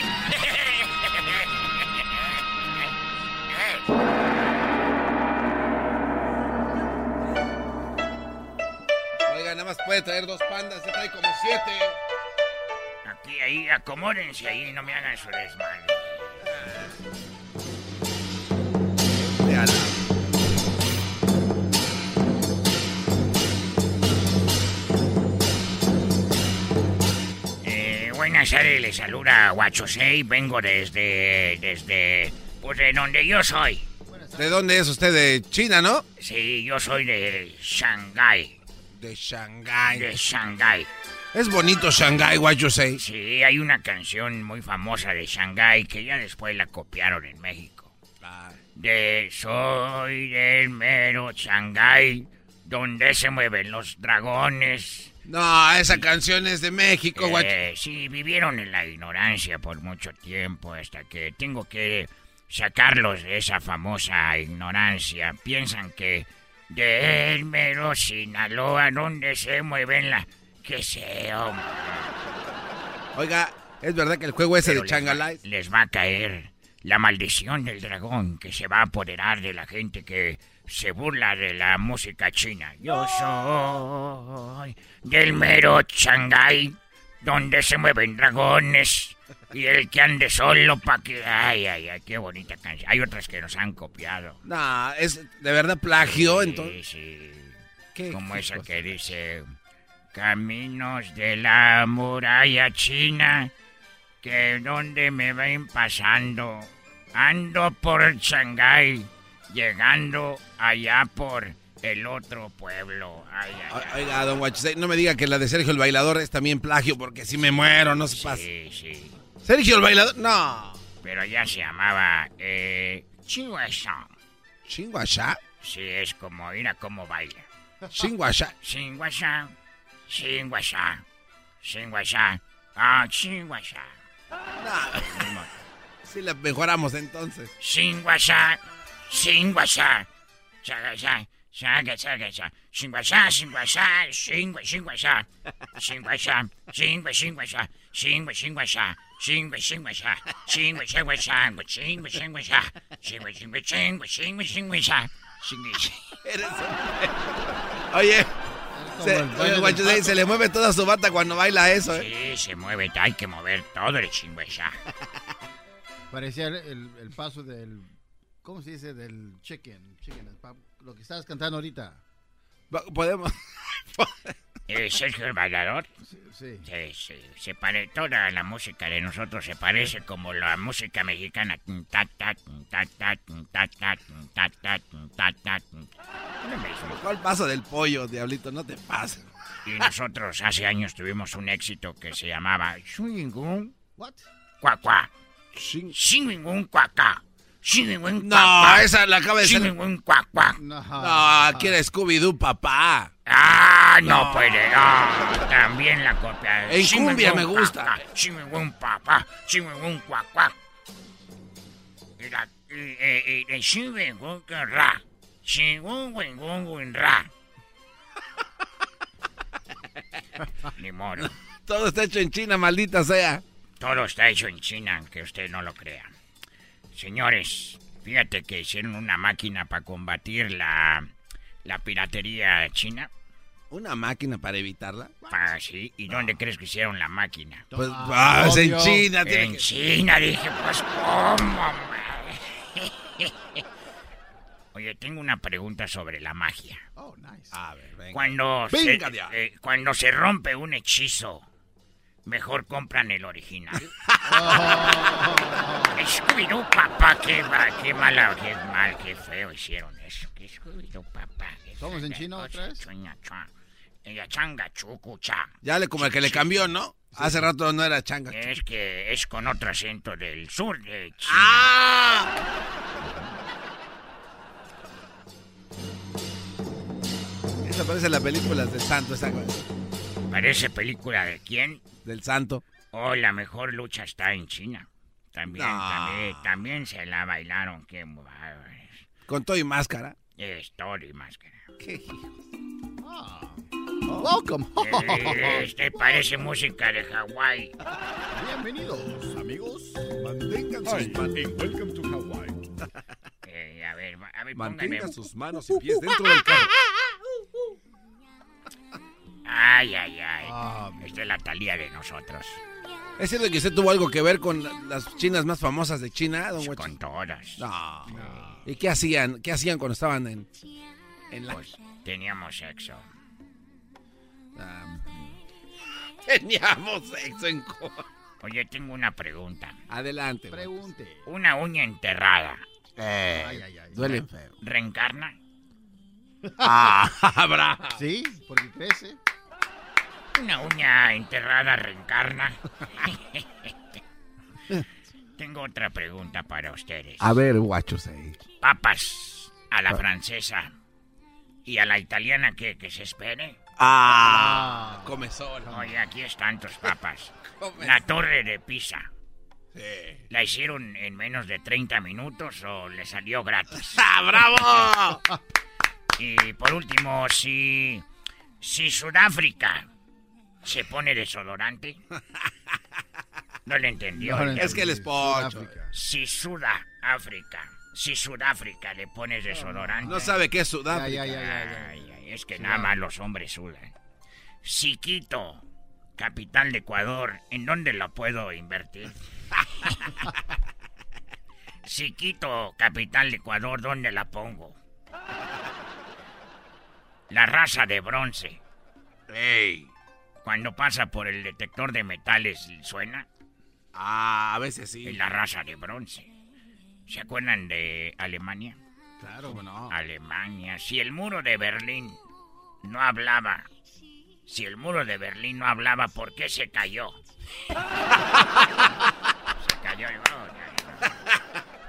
Oiga, nada más puede traer dos pandas, ya trae como siete. Aquí, ahí, acomódense ahí, no me hagan su desmadre. Tardes, les saluda Guachosei, vengo desde, desde, pues de donde yo soy. ¿De dónde es usted? De China, ¿no? Sí, yo soy de Shanghái. De Shanghái. De Shanghái. Es bonito Shanghái, say. Sí, hay una canción muy famosa de Shanghái que ya después la copiaron en México. De Soy del mero Shanghái, donde se mueven los dragones. No, esa canción es de México, what Eh, sí, vivieron en la ignorancia por mucho tiempo hasta que tengo que sacarlos de esa famosa ignorancia. Piensan que de el mero Sinaloa, donde se mueven la... que hombre. Oiga, ¿es verdad que el juego ese Pero de Changalai? Les va a caer la maldición del dragón que se va a apoderar de la gente que se burla de la música china. Yo soy del mero Shanghái, donde se mueven dragones. Y el que ande solo pa' que... Ay, ay, ay, qué bonita canción. Hay otras que nos han copiado. No, es de verdad plagio, Sí, entonces. sí. Como esa que dice... Caminos de la muralla china, que donde me ven pasando, ando por Shanghái, llegando allá por el otro pueblo. Ay, ay, O- Oiga, don Guachusei, no me diga que la de Sergio el Bailador es también plagio, porque si me muero, no se pasa. Sí, sí. Sergio el Bailador, no. Pero ya se llamaba, eh, Chinguasha. ¿Chinguasha? Sí, es como, mira cómo baila. Chinguasha. Chinguasha, Chinguasha, Chinguasha, ah, Chinguasha. Sí, la mejoramos entonces. Chinguasha, Chinguasha, Chinguasha, Chingua, Chinguasha, Chinguasha, Chingua, Chinguasha, Chingua, Chinguasha, Chingua, Chinguasha, Chingua, Chinguasha, Chingua, Chinguasha, Chingua, Chingua, Chingua, Chingua, Chinguasha, Oye, se, oye, Guachusei, pato. se le mueve toda su bata cuando baila eso, ¿eh? Sí, se mueve, hay que mover todo el Chinguasha. Parecía el, el- el paso del ¿Cómo se dice? Del chicken. chicken lo que estabas cantando ahorita. Podemos. Eh, Sergio el bailador. Sí, sí. Se, se, se pare, toda la música de nosotros se parece como la música mexicana. ¿Cuál paso del pollo, diablito? No te pases. Y nosotros hace años tuvimos un éxito que se llamaba Swingun. ¿What? Cuacua. Swingun cuacá. No, esa la acaba de Cuacua. No, aquí era Scooby-Doo, papá. Ah, no, puede. Ah, también la copia. En cumbia me gusta. Swingun Papá. Swingun Cuacua. Y la. Y, Ra. Wingun Ra. Ni modo. Todo está hecho en China, maldita sea. Todo está hecho en China, aunque usted no lo crea. Señores, fíjate que hicieron una máquina para combatir la, la piratería china. ¿Una máquina para evitarla? Ah, sí. ¿Y dónde crees que hicieron la máquina? Pues, ah, en China. tiene En que- China, dije, pues, ¿cómo? Oye, tengo una pregunta sobre la magia. Oh, nice. A ver, venga. Cuando, Venga, se, eh, cuando se rompe un hechizo, mejor compran el original. Scooby-Doo, papá, qué, qué mala, qué mal, qué feo hicieron eso. Que Scooby-Doo, papá. qué ¿Somos en chino cosa, otra vez? chuña, chua. Ella changa, chucu, cha. Ya le como el que le cambió, ¿no? Hace rato no era changa. Es que es con otro acento del sur de China. ¡Ah! Esa parece la película del santo, esa güey. Parece película de quién? Del santo. Oh, la mejor lucha está en China. También, No. también, también se la bailaron. Qué. Con todo y máscara. Es todo y máscara. ¿Qué Welcome. Eh, Este parece música de Hawái. Bienvenidos, amigos. Mantengan sus manos. Welcome to Hawaii. Eh, a ver, a ver, Mantenga póngame. sus manos y pies dentro del carro. Ay, ay, ay. Esta es la talía de nosotros. ¿Es cierto que usted tuvo algo que ver con la- las chinas más famosas de China, don Huecho? Con todas. No. ¿Y qué hacían? ¿Qué hacían cuando estaban en, en la... Pues teníamos sexo. Ah, teníamos sexo en. Oye, tengo una pregunta. Adelante. güey. Pregunte. Una uña enterrada. Ay, ay, ay. Duele. ¿Reencarna? Ah, bravo. Sí, porque crece. Una uña enterrada reencarna. Tengo otra pregunta para ustedes. A ver, guachos ahí. Papas a la francesa y a la italiana que, que se espere. Ah, come sol. Oye, aquí están tus papas. Come La torre de Pisa. Sí. ¿La hicieron en menos de 30 minutos o le salió gratis? ¡Ah, bravo! Y por último, si, si Sudáfrica se pone desodorante. No le entendió. No Es que él es pocho. Si Sudáfrica, si Sudáfrica le pones desodorante. No sabe qué es Sudáfrica. Ay, ay, es que nada más los hombres sudan. Si Quito, capital de Ecuador, ¿en dónde lo puedo invertir? si Quito, capital de Ecuador, ¿dónde la pongo? La raza de bronce, Ey. Cuando pasa por el detector de metales, ¿suena? Ah, a veces sí. Es la raza de bronce. ¿Se acuerdan de Alemania? Claro, ¿Cómo no? Alemania. Si el muro de Berlín no hablaba, si el muro de Berlín no hablaba, ¿por qué se cayó? se cayó. oh, ya,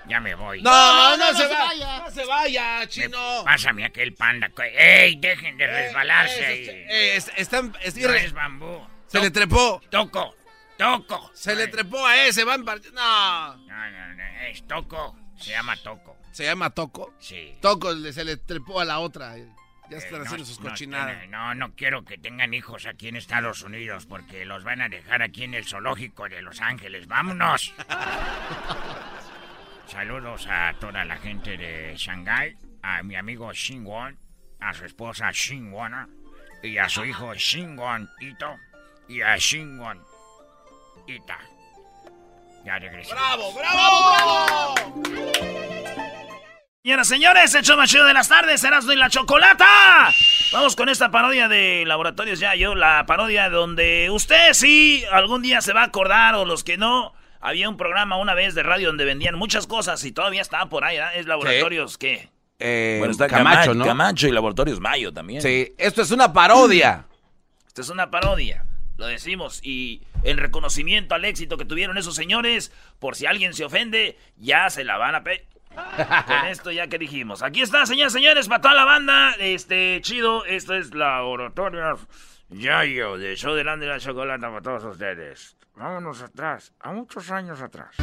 ya. Me voy. No, no, no, no se, se va- vaya. No se vaya, Me- chino. Pásame aquel panda. que- ¡Ey! Dejen de resbalarse ahí. Eh, es- están- es- No es bambú. se le trepó. Toco. Toco. Se le trepó a ese. Van par- No. No, no, no. Es toco. Se llama toco. Se llama Toco. Sí. Toco le- se le trepó a la otra. Ya Eh, están no, haciendo sus no cochinadas. tiene- No, no quiero que tengan hijos aquí en Estados Unidos porque los van a dejar aquí en el zoológico de Los Ángeles. ¡Vámonos! Saludos a toda la gente de Shanghai, a mi amigo Shinwon, a su esposa Shinwona y a su hijo Shinwon Ito y a Shinwon Ita. Ya regresé. ¡Bravo, bravo! Señoras, señores, el show más chido de las tardes, Erasmo y la Chocolata. Vamos con esta parodia de Laboratorios Yayo, la parodia donde usted sí algún día se va a acordar o los que no. Había un programa una vez de radio donde vendían muchas cosas y todavía estaba por ahí, ¿eh? Es Laboratorios, ¿qué? Eh, Bueno, está Camacho, Camacho, ¿no? Camacho y Laboratorios Mayo también. Sí, esto es una parodia. Esto es una parodia, lo decimos. Y en reconocimiento al éxito que tuvieron esos señores, por si alguien se ofende, ya se la van a pe... Con esto ya que dijimos. Aquí está, señores, señores, para toda la banda. Este, chido, esto es Laboratorios Yayo, de Show de Grande y la Chocolata para todos ustedes. Vámonos atrás, a muchos años atrás.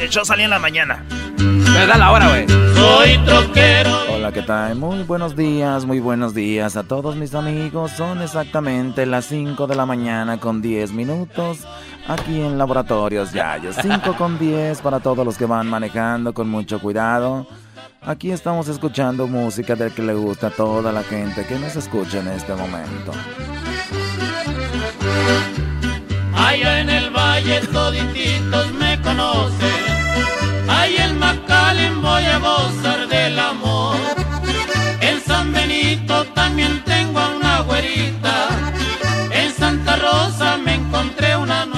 El show salía en la mañana. Me da la hora, güey. Soy troquero. Hola, ¿qué tal? Muy buenos días, muy buenos días a todos mis amigos. Son exactamente las 5 de la mañana con 10 minutos aquí en Laboratorios Yayo. 5 con 10 para todos los que van manejando con mucho cuidado. Aquí estamos escuchando música del que le gusta a toda la gente que nos escucha en este momento. Allá en el valle todititos me conocen. Ahí en Macalén voy a gozar del amor. En San Benito también tengo a una güerita. En Santa Rosa me encontré una nueva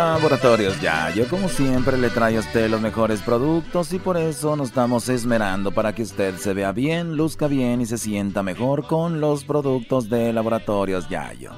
Laboratorios Yayo, como siempre, le trae a usted los mejores productos y por eso nos estamos esmerando para que usted se vea bien, luzca bien y se sienta mejor con los productos de Laboratorios Yayo.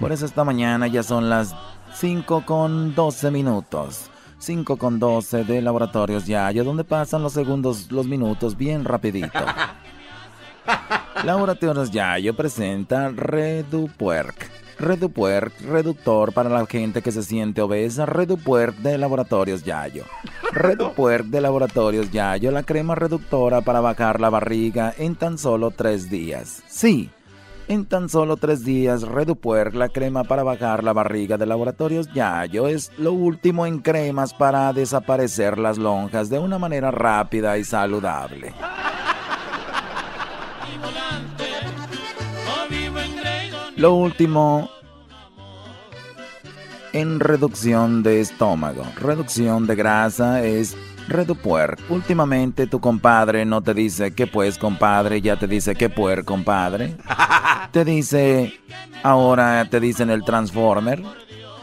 Por eso esta mañana ya son las 5 con 12 minutos. 5 con 12 de Laboratorios Yayo, donde pasan los segundos, los minutos bien rapidito. Laboratorios Yayo presenta Redupuerc. Redupuerc, reductor para la gente que se siente obesa. Redupuerc de Laboratorios Yayo. Redupuerc de Laboratorios Yayo, la crema reductora para bajar la barriga en tan solo tres días. Sí, en tan solo tres días, Redupuerc, la crema para bajar la barriga de Laboratorios Yayo, es lo último en cremas para desaparecer las lonjas de una manera rápida y saludable. Lo último en reducción de estómago, reducción de grasa es Redupuer. Últimamente tu compadre no te dice que pues compadre, ya te dice que puer compadre. Te dice, ahora te dicen el transformer,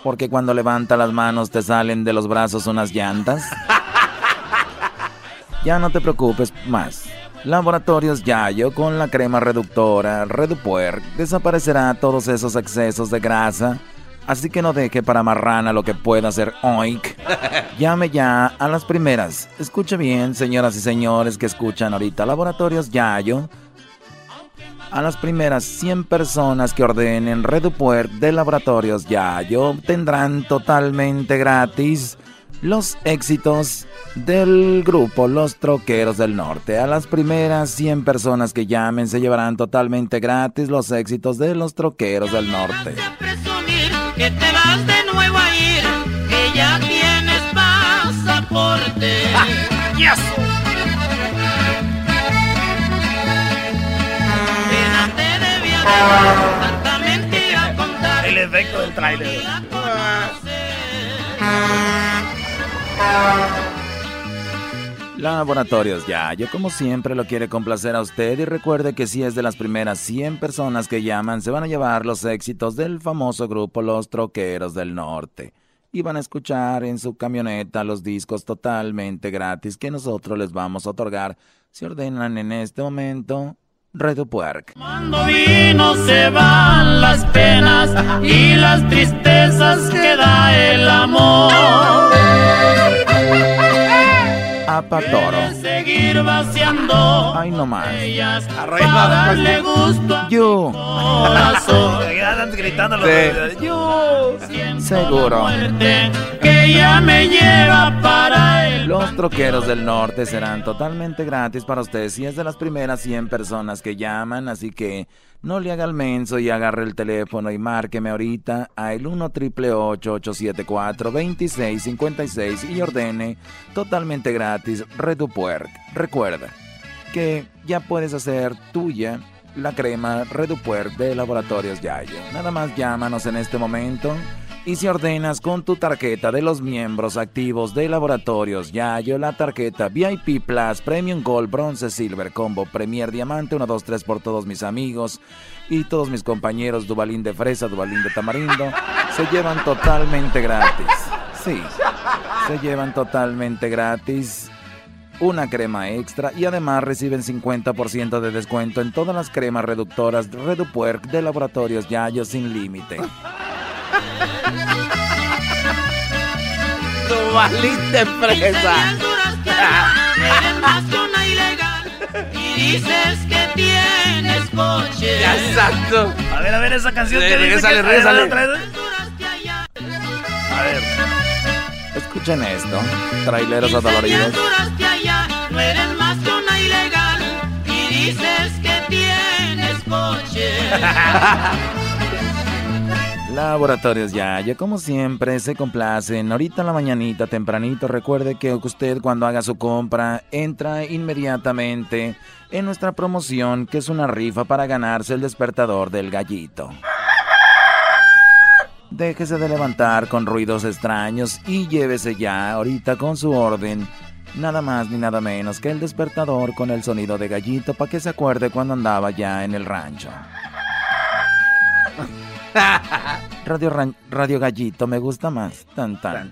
porque cuando levanta las manos te salen de los brazos unas llantas. Ya no te preocupes más. Laboratorios Yayo con la crema reductora Redupuer desaparecerá todos esos excesos de grasa. Así que no deje para marrana lo que pueda hacer oink. Llame ya a las primeras. Escuche bien, señoras y señores que escuchan ahorita Laboratorios Yayo. A las primeras 100 personas que ordenen Redupuer de Laboratorios Yayo tendrán totalmente gratis los éxitos del grupo Los Troqueros del Norte. A las primeras 100 personas que llamen se llevarán totalmente gratis los éxitos de Los Troqueros del Norte. Presumir que te vas de nuevo a ir, que ya tienes pasaporte. ¡Yes! Pena te debía de tanta mentira contar. El efecto del trailer. Laboratorios ya, yo como siempre lo quiere complacer a usted y recuerde que si es de las primeras 100 personas que llaman se van a llevar los éxitos del famoso grupo Los Troqueros del Norte. Y van a escuchar en su camioneta los discos totalmente gratis que nosotros les vamos a otorgar. Si ordenan en este momento Redupuerc. Cuando vino se van las penas y las tristezas que da el amor. Apatoro. Seguir vaciando Ay, no más. darle gusto a Yo. andan gritando los Sí. Yo. Seguro. que ya me lleva para el Los troqueros del norte serán totalmente gratis para ustedes si es de las primeras 100 personas que llaman, así que no le haga el menso y agarre el teléfono y márqueme ahorita a el 1 triple 874 2656 y ordene totalmente gratis Redupuerc. Recuerda que ya puedes hacer tuya la crema Redupuer de Laboratorios Yayo. Nada más llámanos en este momento y si ordenas con tu tarjeta de los miembros activos de Laboratorios Yayo, la tarjeta VIP Plus, Premium Gold, Bronce, Silver, Combo, Premier, Diamante, 1, 2, 3 por todos mis amigos y todos mis compañeros Dubalín de Fresa, Dubalín de Tamarindo, se llevan totalmente gratis. Sí, se llevan totalmente gratis una crema extra y además reciben 50% de descuento en todas las cremas reductoras Redupuerc de Laboratorios Yayo sin límite. Dubalín de fresa. Eres más que una ilegal y dices que tienes coche. Ya, exacto. A ver, a ver esa canción Sí, que dice que- regrésale. otra vez. A ver. Escuchen esto, traileros adoloridos. Duraste allá, no eres más que una ilegal y dices que tienes coche. Laboratorios Yaya, como siempre, se complacen. Ahorita en la mañanita, tempranito, recuerde que usted cuando haga su compra, entra inmediatamente en nuestra promoción, que es una rifa para ganarse el despertador del gallito. Déjese de levantar con ruidos extraños y llévese ya ahorita con su orden. Nada más ni nada menos que el despertador con el sonido de gallito para que se acuerde cuando andaba ya en el rancho. Radio, Ran- Radio Gallito me gusta más. Tan tan.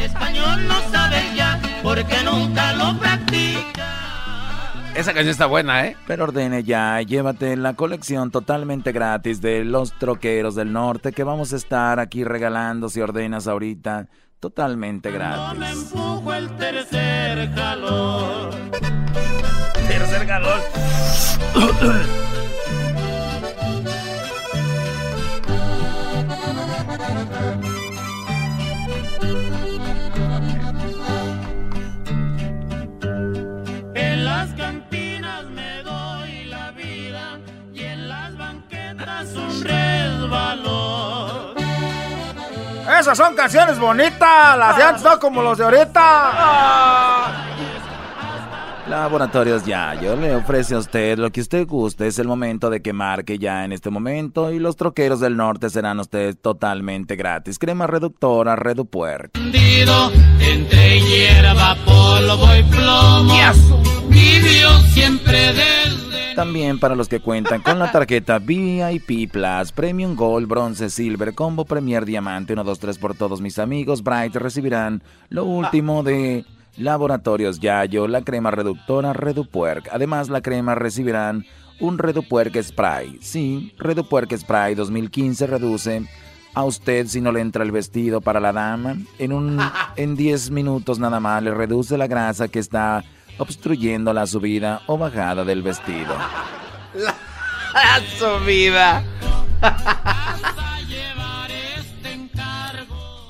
Español no sabes ya porque nunca lo practicas. Esa canción está buena, ¿eh? Pero ordene ya, llévate la colección totalmente gratis de los troqueros del norte que vamos a estar aquí regalando si ordenas ahorita. Totalmente gratis. Empujo el tercer calor. Tercer calor. Esas son canciones bonitas, las de antes no como los de ahorita. Laboratorios Yayo le ofrece a usted lo que usted guste. Es el momento de que marque ya en este momento y los troqueros del norte serán ustedes totalmente gratis. Crema reductora Redupuer. Entre hierba, polvo y plomo. Vivió siempre desde. También para los que cuentan con la tarjeta VIP Plus, Premium Gold, Bronce, Silver, Combo Premier Diamante, 1, 2, 3 por todos mis amigos, Bright recibirán lo último de Laboratorios Yayo, la crema reductora Redupuerc. Además, la crema recibirán un Redupuerc Spray. Sí, Redupuerc Spray 2015 reduce a usted si no le entra el vestido para la dama. En, un, en 10 minutos nada más le reduce la grasa que está obstruyendo la subida o bajada del vestido. La subida.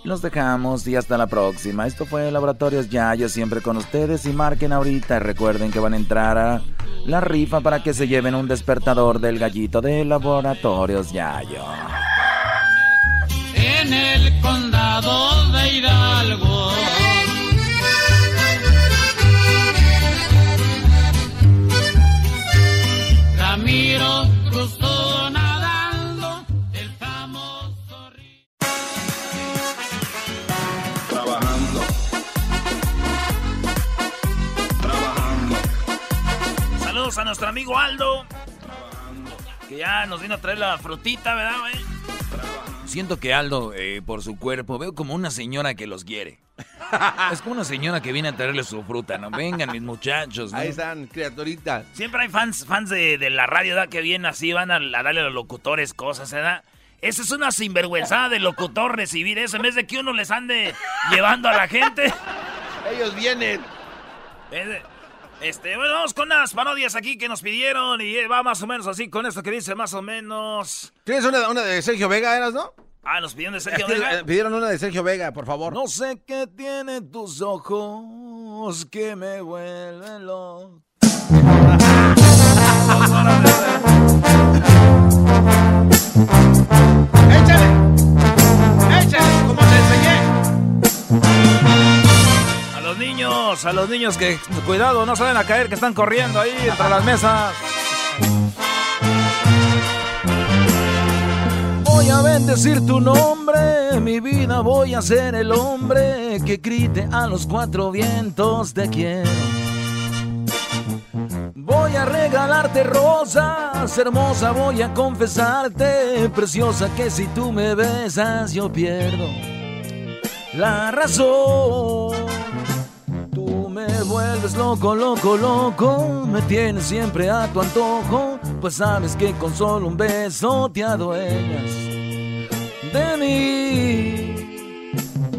Los dejamos y hasta la próxima. Esto fue Laboratorios Yayo, siempre con ustedes. Y marquen ahorita y recuerden que van a entrar a la rifa para que se lleven un despertador del gallito de Laboratorios Yayo. En el condado nuestro amigo Aldo. Que ya nos vino a traer la frutita, ¿verdad, güey? Siento que Aldo, eh, por su cuerpo, veo como una señora que los quiere. es como una señora que viene a traerle su fruta, ¿no? Vengan, mis muchachos. ¿no? Ahí están, criaturitas. Siempre hay fans, fans de, de la radio, ¿verdad? Que vienen así, van a, a darle a los locutores cosas, ¿verdad? Esa es una sinvergüenzada de locutor recibir eso, en vez de que uno les ande llevando a la gente. Ellos vienen. Eh, Este, bueno, vamos con unas parodias aquí que nos pidieron y eh, va más o menos así con esto que dice más o menos. ¿Tienes una, una de Sergio Vega, eras, no? Ah, nos pidieron de Sergio Eh, Vega. Pidieron una de Sergio Vega, por favor. No sé qué tiene tus ojos que me vuelven loco. ¡Échale! ¡Échale! ¡Como te enseñé! a los niños que cuidado, no salen a caer, que están corriendo ahí entre las mesas. Voy a bendecir tu nombre, mi vida voy a ser el hombre que grite a los cuatro vientos te quiero. Voy a regalarte rosas, hermosa voy a confesarte, preciosa que si tú me besas yo pierdo la razón. Me vuelves loco, loco, loco, me tienes siempre a tu antojo, pues sabes que con solo un beso te adueñas de mí.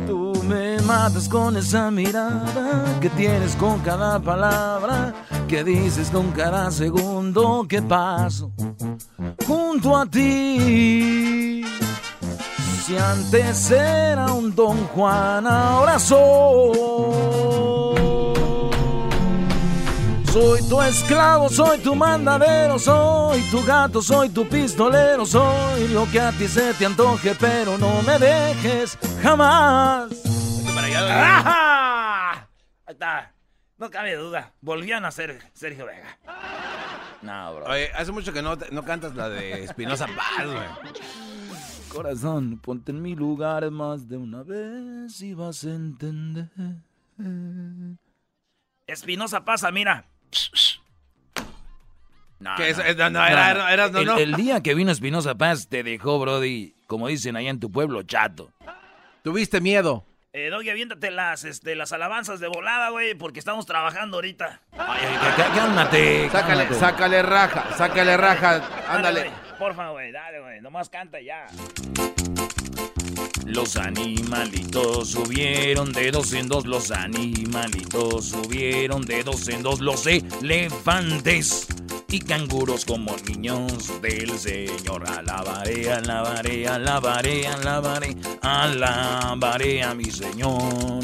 Tú me matas con esa mirada que tienes con cada palabra, que dices con cada segundo que paso junto a ti. Si antes era un Don Juan, ahora soy. Soy tu esclavo, soy tu mandadero, soy tu gato, soy tu pistolero, soy lo que a ti se te antoje, pero no me dejes jamás. ¡Ajá! Ahí está. No cabe duda. Volvían a ser Sergio Vega. No, bro. Oye, hace mucho que no, no cantas la de Espinosa Paz, güey. Corazón, ponte en mi lugar más de una vez y vas a entender. Espinosa pasa, mira. No, Que eso- es- no, no, era- era- era- no, el, día que vino Espinosa Paz te dejó, Brody, como dicen allá en tu pueblo, chato. Tuviste miedo. Eh, Doggy, aviéntate las, este, las alabanzas de volada, güey, porque estamos trabajando ahorita. Cálmate, Sácale, cálmate. sácale raja, sácale raja. Ándale. güey, Porfa, güey, dale, güey. Nomás canta ya. Los animalitos subieron de dos en dos, los animalitos subieron de dos en dos, los elefantes y canguros como niños del Señor. Alabaré, alabaré, alabaré, alabaré, alabaré a mi Señor.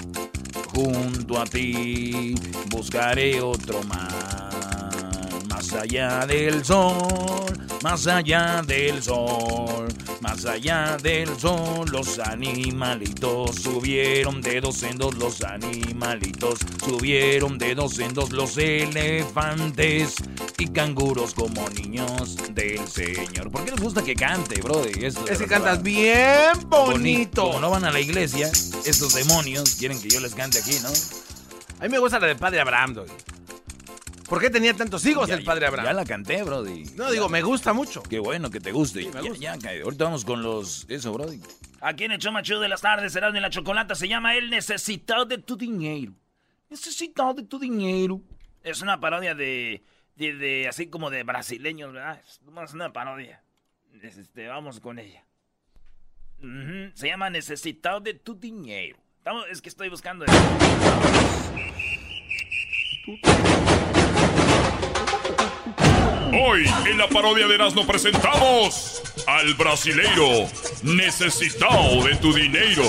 junto a ti, buscaré otro mar, más allá del sol, más allá del sol, más allá del sol. Los animalitos subieron de dos en dos, los animalitos subieron de dos en dos, los elefantes y canguros como niños del Señor. ¿Por qué les gusta que cante, bro? De Es que cantas bien bonito. Como no van a la iglesia, estos demonios quieren que yo les cante aquí, ¿no? A mí me gusta la del Padre Abraham, Doggy. ¿Por qué tenía tantos hijos Ya- el Padre Abraham? Ya la canté, Brody. No, digo, me gusta mucho. Qué bueno que te guste. me Ya- gusta. Ya, ya, ahorita vamos con los... Eso, Brody. Aquí en el más chido de las tardes, será de la chocolata, se llama El Necesitado de tu Dinero. Necesitado de tu dinero. Es una parodia de, de, de- así como de brasileños, ¿verdad? Es nomás una parodia. Es, Este, vamos con ella. Se llama Necesitado de tu dinero. Estamos- es que estoy buscando. Hoy en la parodia de Erasmo presentamos al brasileiro necesitado de tu dinero.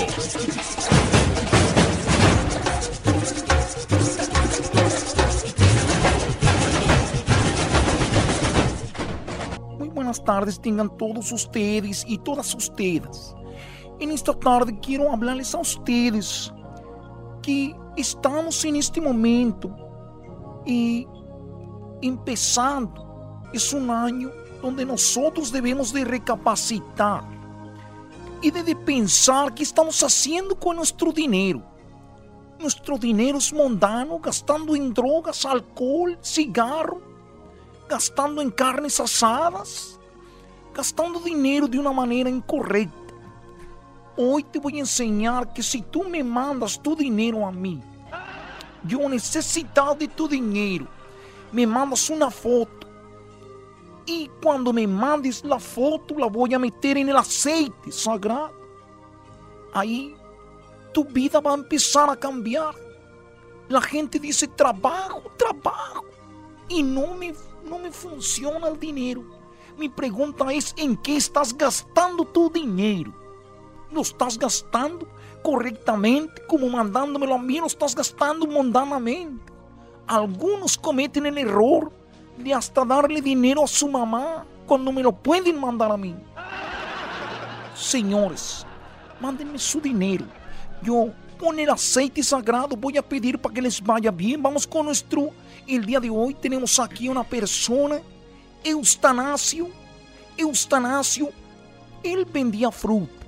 Muy buenas tardes tengan todos ustedes y todas ustedes. En esta tarde quiero hablarles a ustedes que estamos en este momento y empezando. Es un año donde nosotros debemos de recapacitar y de, pensar qué estamos haciendo con nuestro dinero. Nuestro dinero es mundano, gastando en drogas, alcohol, cigarro, gastando en carnes asadas, gastando dinero de una manera incorrecta. Hoy te voy a enseñar que si tú me mandas tu dinero a mí, yo necesitado de tu dinero, me mandas una foto. Y cuando me mandes la foto, la voy a meter en el aceite sagrado. Ahí tu vida va a empezar a cambiar. La gente dice trabajo, trabajo. Y no me, no me funciona el dinero. Mi pregunta es, ¿en qué estás gastando tu dinero? ¿Lo estás gastando correctamente, como mandándomelo a mí? ¿Lo estás gastando mundanamente? Algunos cometen el error de hasta darle dinero a su mamá cuando me lo pueden mandar a mí. Señores, mándenme su dinero. Yo con el aceite sagrado voy a pedir para que les vaya bien. Vamos con nuestro... El día de hoy tenemos aquí una persona, Eustanasio. Eustanasio, él vendía fruta.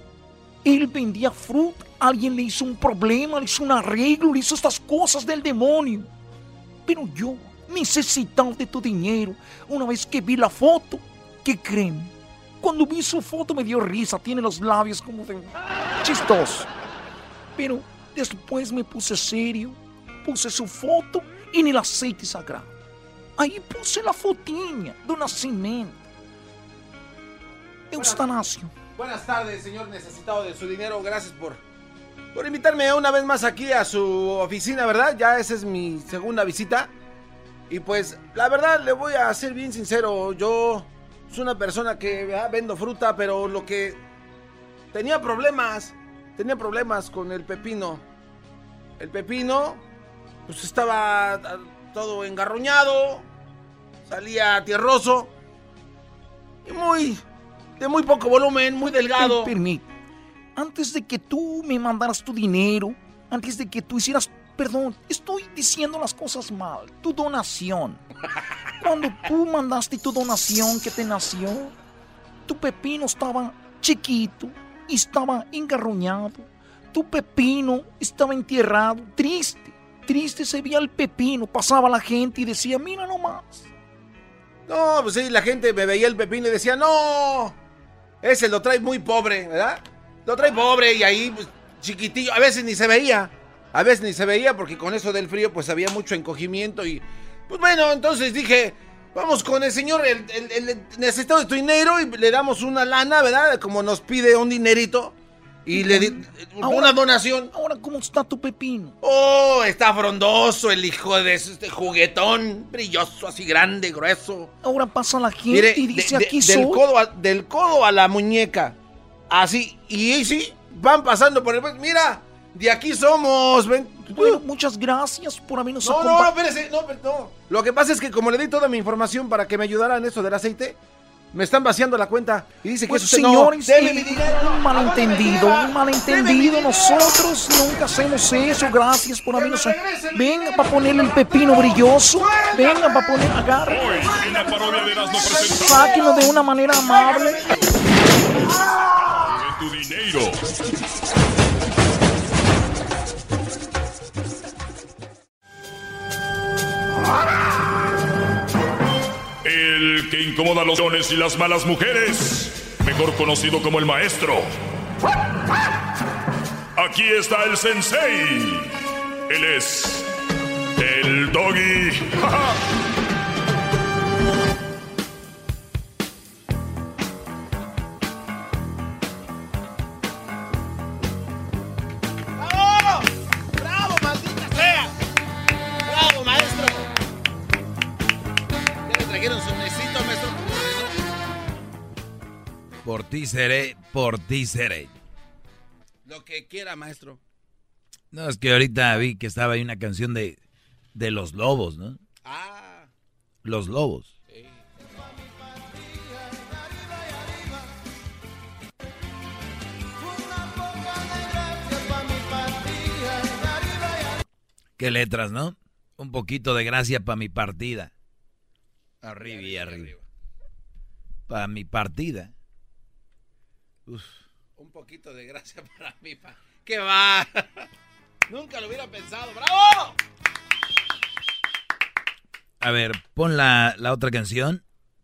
Él vendía fruta. Alguien le hizo un problema, le hizo un arreglo, le hizo estas cosas del demonio. Pero yo necesitaba de tu dinero. Una vez que vi la foto, ¿qué creen? Cuando vi su foto me dio risa, tiene los labios como de chistoso. Pero después me puse serio, puse su foto en el aceite sagrado. Ahí puse la fotinha do nacimiento. Eustanasio. Buenas tardes, señor necesitado de su dinero. Gracias por, por invitarme una vez más aquí a su oficina, ¿verdad? Ya esa es mi segunda visita. Y pues, la verdad, le voy a ser bien sincero. Yo soy una persona que ah, vendo fruta, pero lo que tenía problemas, tenía problemas con el pepino. El pepino, pues estaba ah, todo engarruñado, salía tierroso y muy, de muy poco volumen, muy delgado. Antes de que tú me mandaras tu dinero, antes de que tú hicieras, perdón, estoy diciendo las cosas mal, tu donación. Cuando tú mandaste tu donación que te nació, tu pepino estaba chiquito y estaba engarruñado. Tu pepino estaba enterrado, triste, triste se veía el pepino. Pasaba la gente y decía, mira nomás. No, pues sí, la gente me veía el pepino y decía, no, ese lo trae muy pobre, ¿verdad? Lo trae pobre y ahí, pues, chiquitillo, a veces ni se veía, a veces ni se veía porque con eso del frío pues había mucho encogimiento y, pues bueno, entonces dije, vamos con el señor, el, el, el necesitado de tu dinero y le damos una lana, ¿verdad? Como nos pide un dinerito. Y le di una donación. Ahora, ¿cómo está tu pepino? Oh, está frondoso el hijo de este juguetón, brilloso, así grande, grueso. Ahora pasa la gente Mire, y dice de- de- aquí del, soy. codo a, del codo a la muñeca. Así, y sí, van pasando por el... Mira, de aquí somos, ven. Bueno, muchas gracias por habernos No, no, no, espérese, no, pero no. Lo que pasa es que como le di toda mi información para que me ayudaran en eso del aceite, me están vaciando la cuenta y dice Pues que eso señores, no, mi dinero. un malentendido, un malentendido. Nosotros nunca hacemos eso. Gracias por habernos. Venga para ponerle el pepino brilloso. Venga para poner, agarre. Sáquenlo de una manera amable. tu dinero. El que incomoda a los dones y las malas mujeres, mejor conocido como el maestro. Aquí está el sensei. Él es el doggy. Por ti seré, por ti seré. Lo que quiera, maestro. No, es que ahorita vi que estaba ahí una canción de, de los lobos, ¿no? Ah. Los lobos. Qué letras, ¿no? Un poquito de gracia para mi partida. Arriba y arriba. Para mi partida. Uf. Un poquito de gracia para mí. pa- ¡Qué va! Nunca lo hubiera pensado. ¡Bravo! A ver, pon la, la otra canción.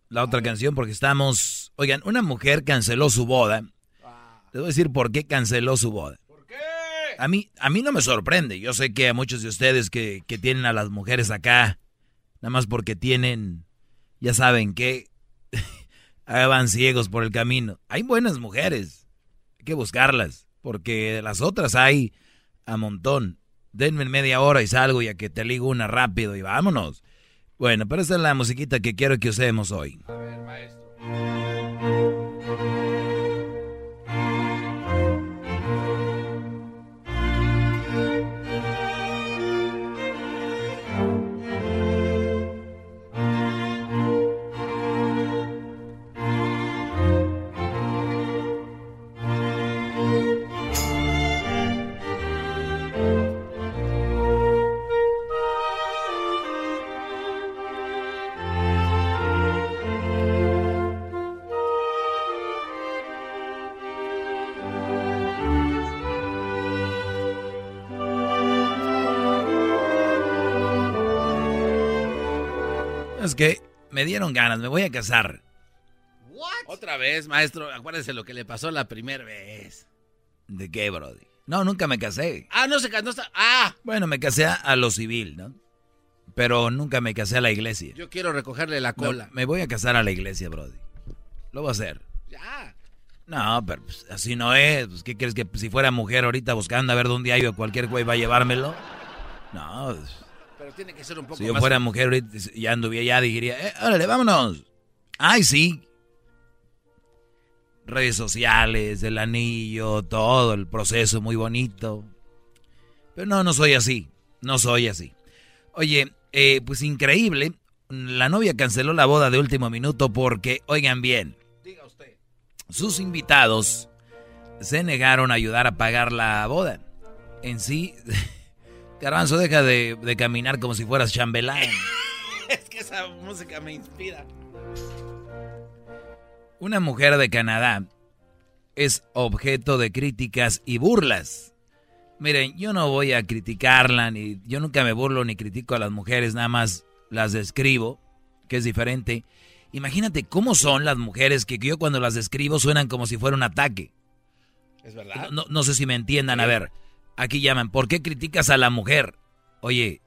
La otra canción porque estamos... Oigan, una mujer canceló su boda. Les voy a decir por qué canceló su boda. ¿Por qué? A mí, a mí no me sorprende. Yo sé que a muchos de ustedes que, que tienen a las mujeres acá, nada más porque tienen, ya saben que van ciegos por el camino. Hay buenas mujeres. Hay que buscarlas. Porque las otras hay a montón. Denme media hora y salgo y a que te ligo una rápido y vámonos. Bueno, pero esta es la musiquita que quiero que usemos hoy. Me dieron ganas, me voy a casar. Otra vez, maestro, acuérdese lo que le pasó la primera vez. ¿De qué, Brody? No, nunca me casé. Ah, no se casó. No ah. Bueno, me casé a lo civil, ¿no? Pero nunca me casé a la iglesia. Yo quiero recogerle la cola. Me, voy a casar a la iglesia, Brody. Lo voy a hacer. Ya. No, pero pues, así no es. Pues, ¿Qué crees que si fuera mujer ahorita buscando a ver dónde hay o cualquier güey va a llevármelo? No. Pues, pero tiene que ser un poco Si yo fuera mujer ya anduviera ya diría, eh, órale, vámonos. Ay, sí. Redes sociales, el anillo, todo, el proceso muy bonito. Pero no, no soy así. No soy así. Oye, eh, pues increíble. La novia canceló la boda de último minuto porque, oigan bien, Diga usted. sus invitados se negaron a ayudar a pagar la boda. En sí, Garbanzo, deja de, de caminar como si fueras chambelán. es que esa música me inspira. Una mujer de Canadá es objeto de críticas y burlas Miren, yo no voy a criticarla, ni yo nunca me burlo ni critico a las mujeres, nada más las describo, que es diferente. Imagínate cómo son las mujeres que yo cuando las describo suenan como si fuera un ataque. ¿Es verdad? No, sé si me entiendan. A ver, aquí llaman, ¿por qué criticas a la mujer? Oye,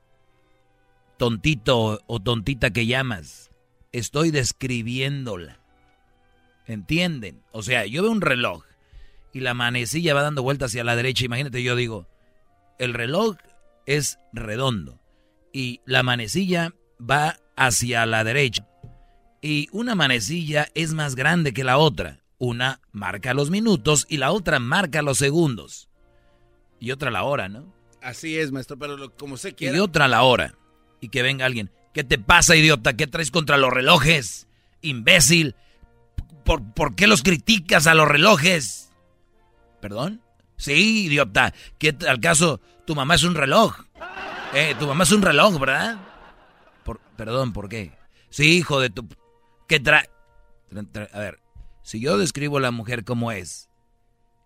tontito o tontita que llamas, estoy describiéndola. ¿Entienden? O sea, yo veo un reloj y la manecilla va dando vueltas hacia la derecha. Imagínate, yo digo, el reloj es redondo y la manecilla va hacia la derecha. Y una manecilla es más grande que la otra. Una marca los minutos y la otra marca los segundos. Y otra la hora, ¿no? Así es, maestro, pero como se quiere. Y otra la hora. Y que venga alguien. ¿Qué te pasa, idiota? ¿Qué traes contra los relojes? Imbécil. ¿Por, ¿Por qué los criticas a los relojes? ¿Perdón? Sí, idiota. ¿Qué al caso? Tu mamá es un reloj. Eh, tu mamá es un reloj, ¿verdad? Por, perdón, ¿por qué? Sí, hijo de tu... ¿Qué trae? A ver, si yo describo a la mujer como es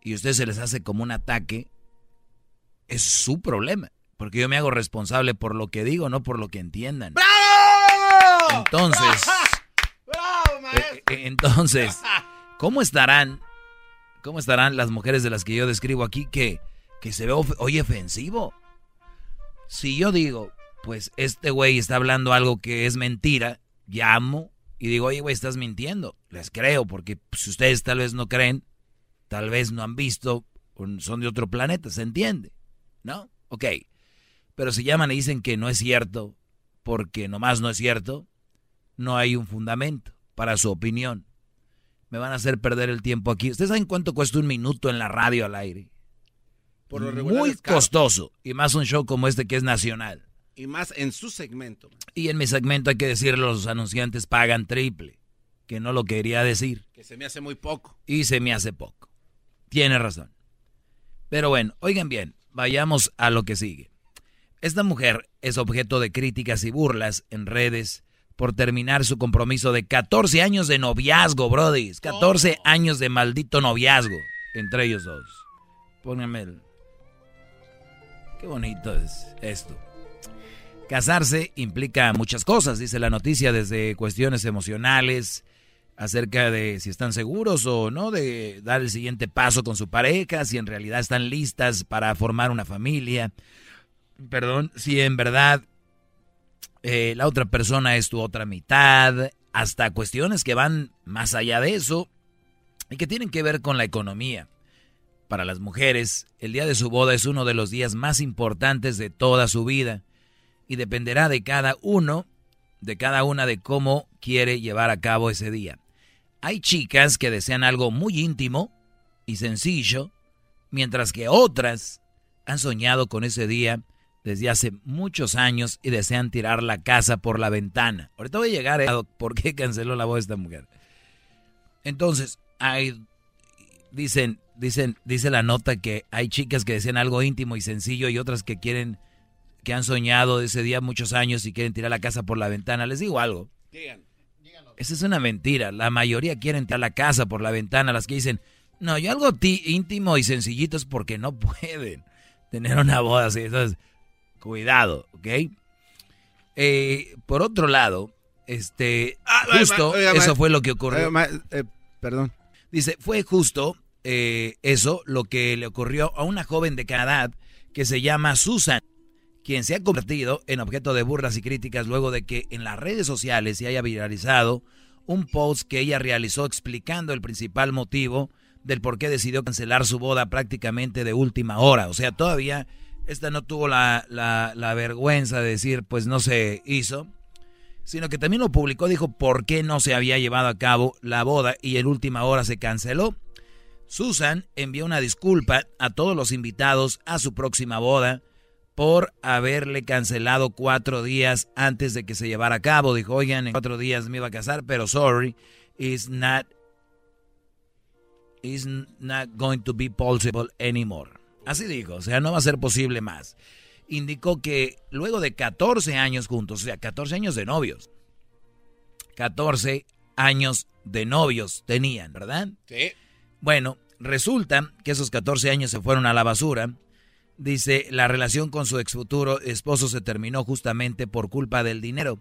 y a usted se les hace como un ataque, es su problema. Porque yo me hago responsable por lo que digo, no por lo que entiendan. ¡Bravo! Entonces... ¡Bravo, maestro! Eh, eh, entonces, ¿cómo estarán ¿Cómo estarán las mujeres de las que yo describo aquí que, que se ve hoy ofensivo? Si yo digo, pues este güey está hablando algo que es mentira, llamo y digo, oye, güey, estás mintiendo. Les creo, porque si ustedes tal vez no creen, tal vez no han visto, son de otro planeta, ¿se entiende? ¿No? Ok. Pero si llaman y dicen que no es cierto, porque nomás no es cierto, no hay un fundamento para su opinión me van a hacer perder el tiempo aquí. ¿Ustedes saben cuánto cuesta un minuto en la radio al aire? Por lo Muy costoso. Y más un show como este que es nacional. Y más en su segmento. Y en mi segmento hay que decirlo, los anunciantes pagan triple. Que no lo quería decir. Que se me hace muy poco. Y se me hace poco. Tiene razón. Pero bueno, oigan bien, vayamos a lo que sigue. Esta mujer es objeto de críticas y burlas en redes por terminar su compromiso de 14 años de noviazgo, Brody. 14 años de maldito noviazgo entre ellos dos. Pónganme el... Qué bonito es esto. Casarse implica muchas cosas, dice la noticia, desde cuestiones emocionales, acerca de si están seguros o no de dar el siguiente paso con su pareja, si en realidad están listas para formar una familia, perdón, si en verdad eh, la otra persona es tu otra mitad, hasta cuestiones que van más allá de eso y que tienen que ver con la economía. Para las mujeres, el día de su boda es uno de los días más importantes de toda su vida y dependerá de cada uno, de cada una de cómo quiere llevar a cabo ese día. Hay chicas que desean algo muy íntimo y sencillo, mientras que otras han soñado con ese día desde hace muchos años y desean tirar la casa por la ventana. Ahorita voy a llegar a por qué canceló la voz esta mujer. Entonces, hay, dicen, dicen, dice la nota que hay chicas que desean algo íntimo y sencillo y otras que quieren, que han soñado ese día muchos años y quieren tirar la casa por la ventana. Les digo algo. Esa es una mentira. La mayoría quieren tirar la casa por la ventana. Las que dicen, no, yo algo íntimo y sencillito es porque no pueden tener una boda así. Entonces, Cuidado, ¿ok? Eh, por otro lado, este, Ah, justo, oiga, eso fue lo que ocurrió. oiga, eh, perdón. Dice, fue justo eh, eso lo que le ocurrió a una joven de Canadá que se llama Susan, quien se ha convertido en objeto de burlas y críticas luego de que en las redes sociales se haya viralizado un post que ella realizó explicando el principal motivo del por qué decidió cancelar su boda prácticamente de última hora. O sea, todavía esta no tuvo la, la- la vergüenza de decir, pues no se hizo, sino que también lo publicó, dijo por qué no se había llevado a cabo la boda y en última hora se canceló. Susan envió una disculpa a todos los invitados a su próxima boda por haberle cancelado cuatro días antes de que se llevara a cabo. Dijo, oigan, en cuatro días me iba a casar, pero sorry, it's not, it's not going to be possible anymore. Así dijo, o sea, no va a ser posible más. Indicó que luego de 14 años juntos, o sea, 14 años de novios, 14 años de novios tenían, ¿verdad? Sí. Bueno, resulta que esos 14 años se fueron a la basura. Dice, la relación con su ex futuro esposo se terminó justamente por culpa del dinero.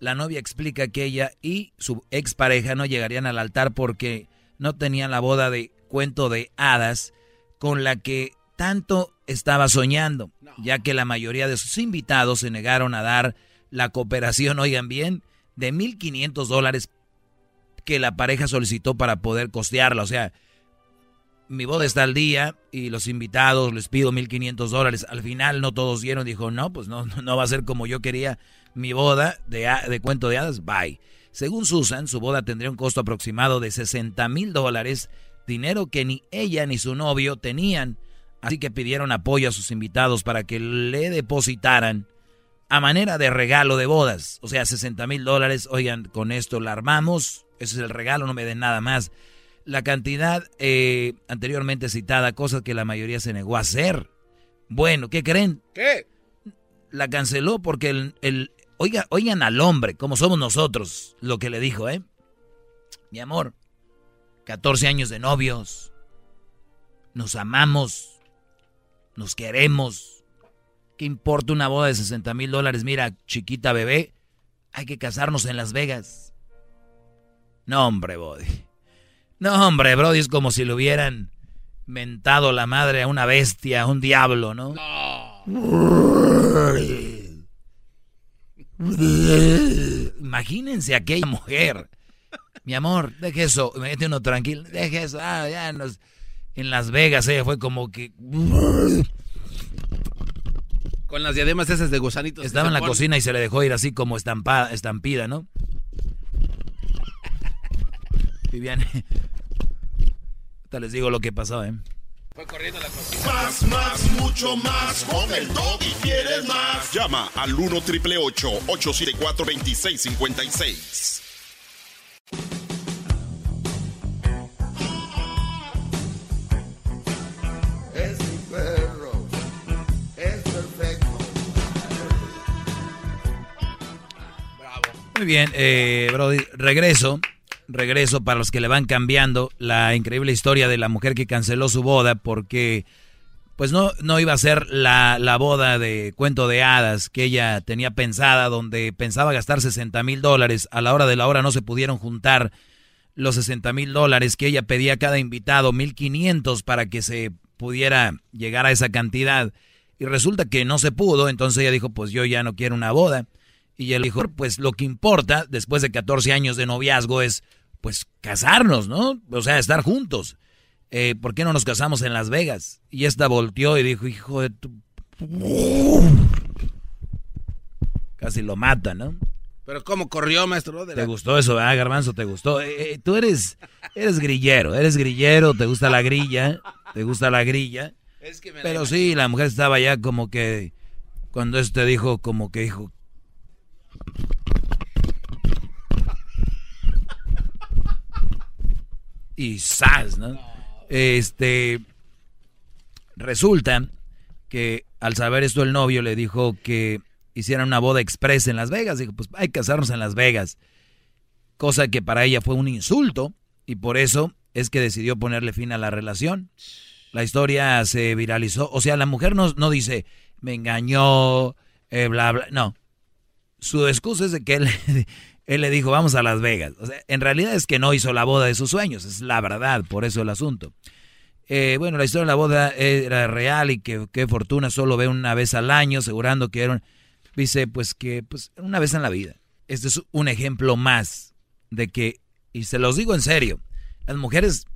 La novia explica que ella y su expareja no llegarían al altar porque no tenían la boda de cuento de hadas con la que tanto estaba soñando, ya que la mayoría de sus invitados se negaron a dar la cooperación, oigan bien, de 1.500 dólares que la pareja solicitó para poder costearla. O sea, mi boda está al día y los invitados les pido 1.500 dólares. Al final no todos dieron, dijo, no, pues no, no va a ser como yo quería mi boda de, de cuento de hadas, bye. Según Susan, su boda tendría un costo aproximado de 60 mil dólares, dinero que ni ella ni su novio tenían. Así que pidieron apoyo a sus invitados para que le depositaran a manera de regalo de bodas. O sea, 60 mil dólares. Oigan, con esto la armamos. Ese es el regalo, no me den nada más. La cantidad eh, anteriormente citada, cosas que la mayoría se negó a hacer. Bueno, ¿qué creen? ¿Qué? La canceló porque el, el- oiga, oigan al hombre, como somos nosotros, lo que le dijo, ¿eh? Mi amor, 14 años de novios, nos amamos, nos queremos. ¿Qué importa una boda de 60 mil dólares? Mira, chiquita bebé, hay que casarnos en Las Vegas. No, hombre, Brody. No, hombre, Brody, es como si le hubieran mentado la madre a una bestia, a un diablo, ¿no? Imagínense aquella mujer. Mi amor, deje eso, mete uno tranquilo, deje eso. Ah, ya nos- en Las Vegas ella fue como que Con las diademas esas de gusanitos. estaba en la cocina y se le dejó ir así como estampada, estampida, ¿no? Viviane. Ahorita les digo lo que pasó, ¿eh? Fue corriendo la cocina. Más, más, mucho más. Con el y quieres más. Llama al 1 triple 874 2656. Es mi perro. Es perfecto. Muy bien, eh, Brody, regreso. Regreso para los que le van cambiando la increíble historia de la mujer que canceló su boda porque pues no, no iba a ser la, la boda de cuento de hadas que ella tenía pensada, donde pensaba gastar 60 mil dólares. A la hora de la hora no se pudieron juntar los 60 mil dólares que ella pedía a cada invitado, 1.500 para que se pudiera llegar a esa cantidad. Y resulta que no se pudo, entonces ella dijo, pues yo ya no quiero una boda. Y él dijo, pues lo que importa después de 14 años de noviazgo es, pues, casarnos, ¿no? O sea, estar juntos. Eh, ¿Por qué no nos casamos en Las Vegas? Y esta volteó y dijo, hijo de tu... Casi lo mata, ¿no? Pero ¿cómo corrió, maestro? De ¿Te la- gustó eso, verdad, Garbanzo? ¿Te gustó? Eh, eh, tú eres, eres grillero, eres grillero, te gusta la grilla, te gusta la grilla. Es que me Pero sí, la mujer estaba ya como que, cuando este dijo, como que dijo... Y ¡zas! ¿no? Este, resulta que al saber esto el novio le dijo que hicieran una boda express en Las Vegas. Dijo, pues hay que casarnos en Las Vegas. Cosa que para ella fue un insulto y por eso es que decidió ponerle fin a la relación. La historia se viralizó. O sea, la mujer no, no dice, me engañó, eh, bla, bla. No. Su excusa es de que él, Él le dijo, vamos a Las Vegas. O sea, en realidad es que no hizo la boda de sus sueños, es la verdad, por eso el asunto. Eh, bueno, la historia de la boda era real y que qué fortuna solo ve una vez al año, asegurando que era un, dice pues que pues una vez en la vida. Este es un ejemplo más de que, y se los digo en serio, las mujeres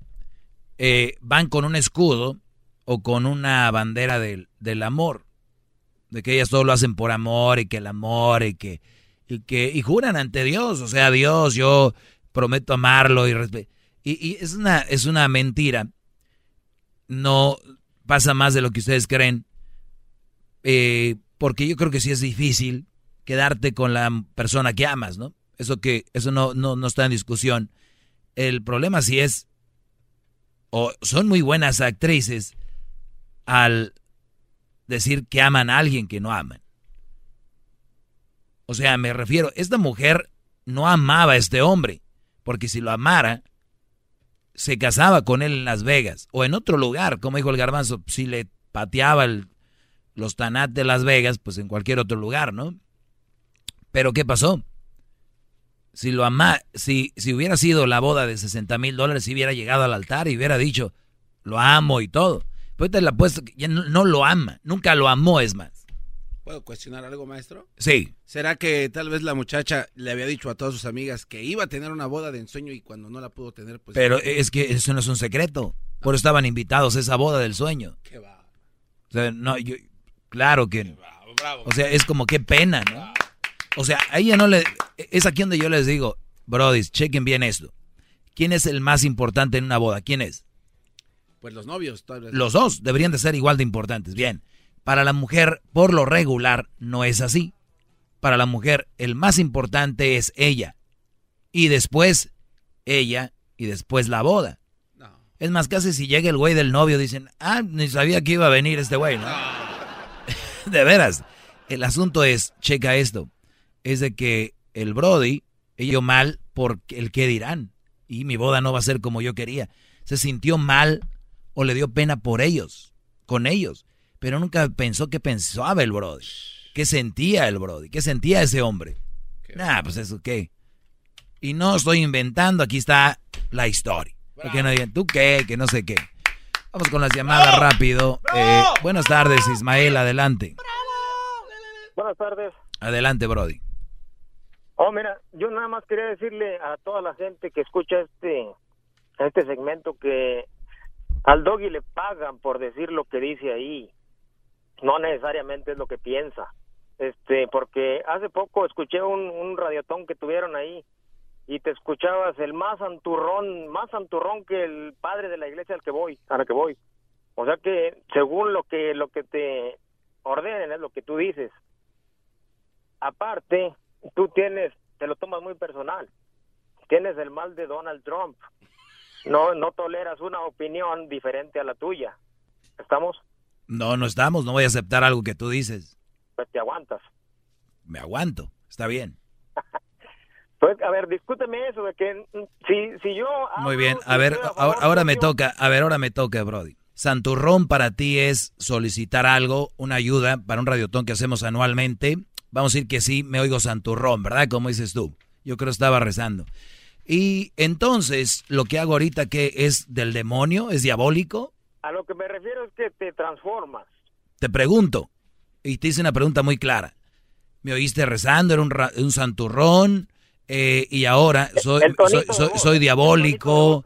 eh, van con un escudo o con una bandera del, del amor, de que ellas todo lo hacen por amor y que el amor y que y que y juran ante Dios, o sea, Dios, yo prometo amarlo y y, y es una es una mentira. No pasa más de lo que ustedes creen, eh, porque yo creo que sí es difícil quedarte con la persona que amas, ¿no? Eso que eso no no no está en discusión. El problema sí es o son muy buenas actrices al decir que aman a alguien que no aman. O sea, me refiero, esta mujer no amaba a este hombre, porque si lo amara, se casaba con él en Las Vegas o en otro lugar, como dijo el garbanzo, si le pateaba los tanat de Las Vegas, pues en cualquier otro lugar, ¿no? Pero ¿qué pasó? Si lo ama, si, si hubiera sido la boda de 60 mil dólares, si hubiera llegado al altar y hubiera dicho, lo amo y todo. Pues te la apuesto que ya no lo ama, nunca lo amó, es más. ¿Puedo cuestionar algo, maestro? Sí. ¿Será que tal vez la muchacha le había dicho a todas sus amigas que iba a tener una boda de ensueño y cuando no la pudo tener, pues... Pero es que eso no es un secreto. Por eso estaban invitados a esa boda del sueño. Qué va. O sea, no, yo, claro que... Bravo, bravo. O sea, es como qué pena, ¿no? O sea, a ella no le... Es aquí donde yo les digo, brodis, chequen bien esto. ¿Quién es el más importante en una boda? ¿Quién es? Pues los novios, tal vez. Los dos deberían de ser igual de importantes. Bien. Para la mujer, por lo regular, no es así. Para la mujer, el más importante es ella. Y después, ella, y después la boda. Es más, casi si llega el güey del novio, dicen, ah, ni sabía que iba a venir este güey, ¿no? de veras. El asunto es, checa esto, es de que el Brody, ella mal por el qué dirán. Y mi boda no va a ser como yo quería. Se sintió mal o le dio pena por ellos, con ellos pero nunca pensó qué pensaba el Brody. ¿Qué sentía el Brody? ¿Qué sentía ese hombre? Nah, pues eso qué. Y no estoy inventando, aquí está la historia. Porque no digan, ¿tú qué? Que no sé qué. Vamos con las llamadas rápido. Eh, buenas tardes, Ismael, adelante. Buenas tardes. Adelante, Brody. Oh, mira, yo nada más quería decirle a toda la gente que escucha este, este segmento que al doggy le pagan por decir lo que dice ahí no necesariamente es lo que piensa. Este, porque hace poco escuché un, radiotón que tuvieron ahí y te escuchabas el más santurrón, más santurrón que el padre de la iglesia al que voy, a la que voy. O sea que según lo que lo que te ordenen es lo que tú dices. Aparte, tú tienes, te lo tomas muy personal. Tienes el mal de Donald Trump. No no toleras una opinión diferente a la tuya. ¿Estamos? No, no estamos, no voy a aceptar algo que tú dices. Pues te aguantas. Me aguanto, está bien. Pues, a ver, discúteme eso, de que si, si yo... Muy bien, a ver, ahora, ahora me toca, a ver, ahora me toca, Brody. Santurrón para ti es solicitar algo, una ayuda para un radiotón que hacemos anualmente. Vamos a decir que sí, me oigo Santurrón, ¿verdad? Como dices tú. Yo creo que estaba rezando. Y entonces, lo que hago ahorita, que es del demonio? ¿Es diabólico? A lo que me refiero es que te transformas. Te pregunto, y te hice una pregunta muy clara. Me oíste rezando, era un, ra- un santurrón, eh, y ahora soy, diabólico.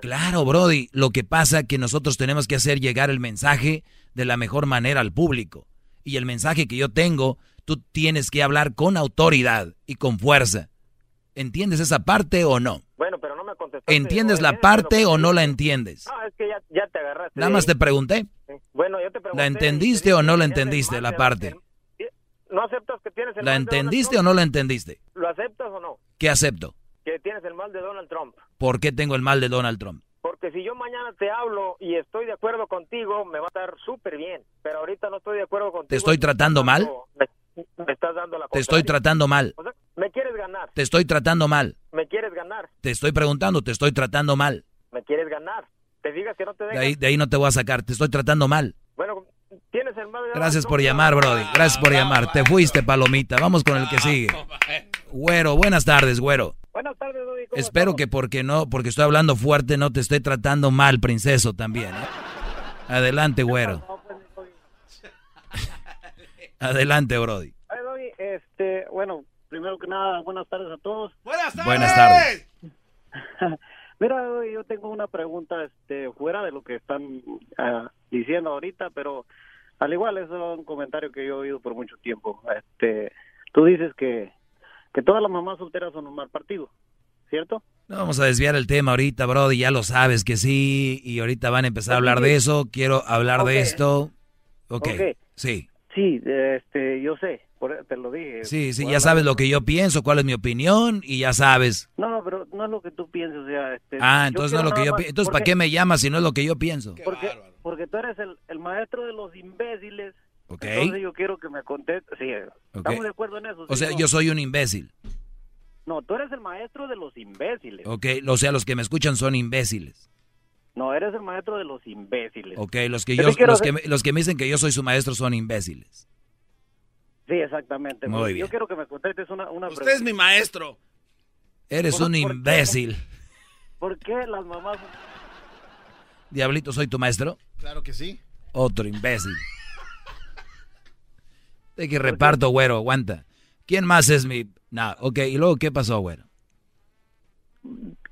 Claro, Brody. Lo que pasa es que nosotros tenemos que hacer llegar el mensaje de la mejor manera al público. Y el mensaje que yo tengo, tú tienes que hablar con autoridad y con fuerza. ¿Entiendes esa parte o no? Bueno, pero no me contestaste. ¿Entiendes la parte o no la entiendes? No, es que ya te agarraste. Nada más te pregunté. Bueno, yo te pregunté. ¿La entendiste o no la entendiste la parte? ¿No aceptas que tienes el ¿La mal de Donald entendiste o no la entendiste? ¿Lo aceptas o no? ¿Qué acepto? Que tienes el mal de Donald Trump. ¿Por qué tengo el mal de Donald Trump? Porque si yo mañana te hablo y estoy de acuerdo contigo, me va a estar súper bien. Pero ahorita no estoy de acuerdo contigo. ¿Te estoy tratando mal? Me, me estás dando la Te estoy tratando mal. O sea, me quieres ganar. Te estoy tratando mal. Me quieres ganar. Te estoy preguntando, te estoy tratando mal. Me quieres ganar. Te digas que no te De ahí, de ahí no te voy a sacar, te estoy tratando mal. Bueno, tienes el mal de Donald Gracias por llamar, Brody. Gracias por llamar. Te fuiste, palomita. Vamos con el que sigue. Güero, buenas tardes, güero. Buenas tardes. ¿cómo Espero estamos? que porque no, porque estoy hablando fuerte, no te estoy tratando mal, princeso, también. ¿eh? Adelante, güero. Adelante, Brody. Este, bueno, primero que nada, buenas tardes a todos. Buenas Buenas tardes. Mira, yo tengo una pregunta, este, fuera de lo que están ah, diciendo ahorita, pero al igual es un comentario que yo he oído por mucho tiempo. Este, tú dices que, que todas las mamás solteras son un mal partido, ¿cierto? No vamos a desviar el tema ahorita, Brody, ya lo sabes que sí, y ahorita van a empezar a hablar de eso, quiero hablar de esto. Ok, Ok. sí. Sí, este, yo sé, por- te lo dije. Sí, sí, ya sabes lo que yo pienso, cuál es mi opinión, y ya sabes. No, no, pero no es lo que tú piensas, o sea, este, Ah, entonces no es lo que yo pienso. Entonces, ¿para qué me llamas si no es lo que yo pienso? Porque, porque tú eres el, el maestro de los imbéciles. Ok. Entonces yo quiero que me contestes. Sí, estamos de acuerdo en eso. O ¿sí sea, no? yo soy un imbécil. No, tú eres el maestro de los imbéciles. Ok, o sea, los que me escuchan son imbéciles. No, eres el maestro de los imbéciles. Ok, los que, Yo los, que hacer- me, los que me dicen que yo soy su maestro son imbéciles. Sí, exactamente. Muy Porque bien. Yo quiero que me contestes una, una Usted es mi maestro. Eres ¿Por- un por qué? imbécil. ¿Por qué las mamás... Diablito, ¿soy tu maestro? Claro que sí. Otro imbécil. De que reparto, güero, aguanta. ¿Quién más es mi...? No, ok, ¿y luego qué pasó, güero?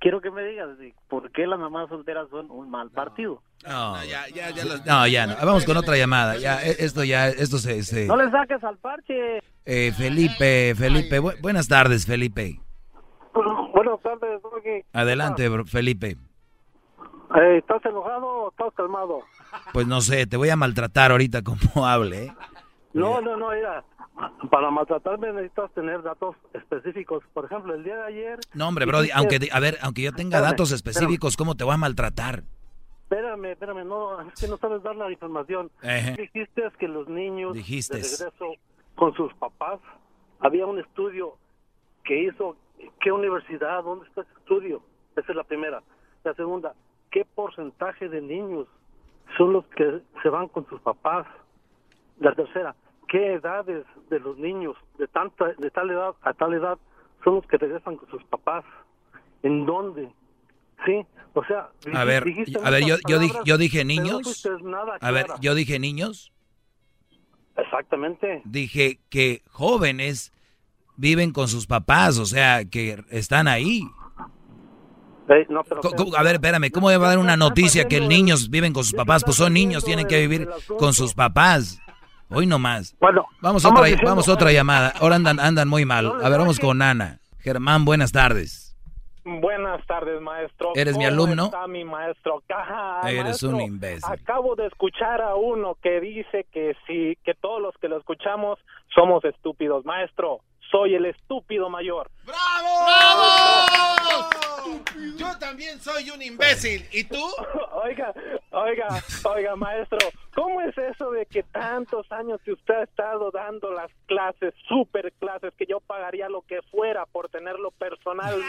Quiero que me digas por qué las mamás solteras son un mal partido. No, ya, ya, ya. los- No, ya no. Vamos con otra llamada. Ya, e- esto ya, esto se... se- No le saques al parche. Eh, Felipe, Felipe, bu- buenas tardes, Felipe. Buenas tardes, Doggy. Adelante, bro- Felipe. Eh, ¿Estás enojado o estás calmado? Pues no sé, te voy a maltratar ahorita como hable, ¿eh? No, no, no, mira, para maltratarme necesitas tener datos específicos. Por ejemplo, el día de ayer... No, hombre, Brody, aunque, a ver, aunque yo tenga Espérame, datos específicos, ¿cómo te voy a maltratar? Espérame, espérame, no, es que no sabes dar la información. Ejé. Dijiste que los niños Dijiste. de regreso con sus papás, había un estudio que hizo, ¿qué universidad? ¿Dónde está ese estudio? Esa es la primera. La segunda, ¿qué porcentaje de niños son los que se van con sus papás? La tercera, ¿qué edades de los niños de tanta de tal edad a tal edad son los que regresan con sus papás? ¿En dónde? Sí, o sea, A ver, a ver, yo, yo, dije, yo dije no niños. nada A ver, yo dije niños. Exactamente. Dije que jóvenes viven con sus papás, o sea, que están ahí. Eh, no, pero- A ver, espérame, ¿cómo va a dar una noticia que niños viven con sus papás? Pues son niños, tienen que vivir con sus papás. Hoy no más. Bueno, vamos otra, diciendo- vamos a otra llamada. Ahora andan, andan muy mal. A ver, vamos con Ana. Germán, buenas tardes. Buenas tardes, maestro. ¿Eres mi ¿Cómo alumno? está mi maestro? Ajá, Eres maestro. un imbécil. Acabo de escuchar a uno que dice que sí, que todos los que lo escuchamos somos estúpidos. Maestro, soy el estúpido mayor. ¡Bravo! Yo también soy un imbécil. ¿Y tú? Oiga, oiga, oiga, maestro, ¿cómo es eso de que tantos años que usted ha estado dando las clases, super clases, que yo pagaría lo que fuera por tenerlo personalmente?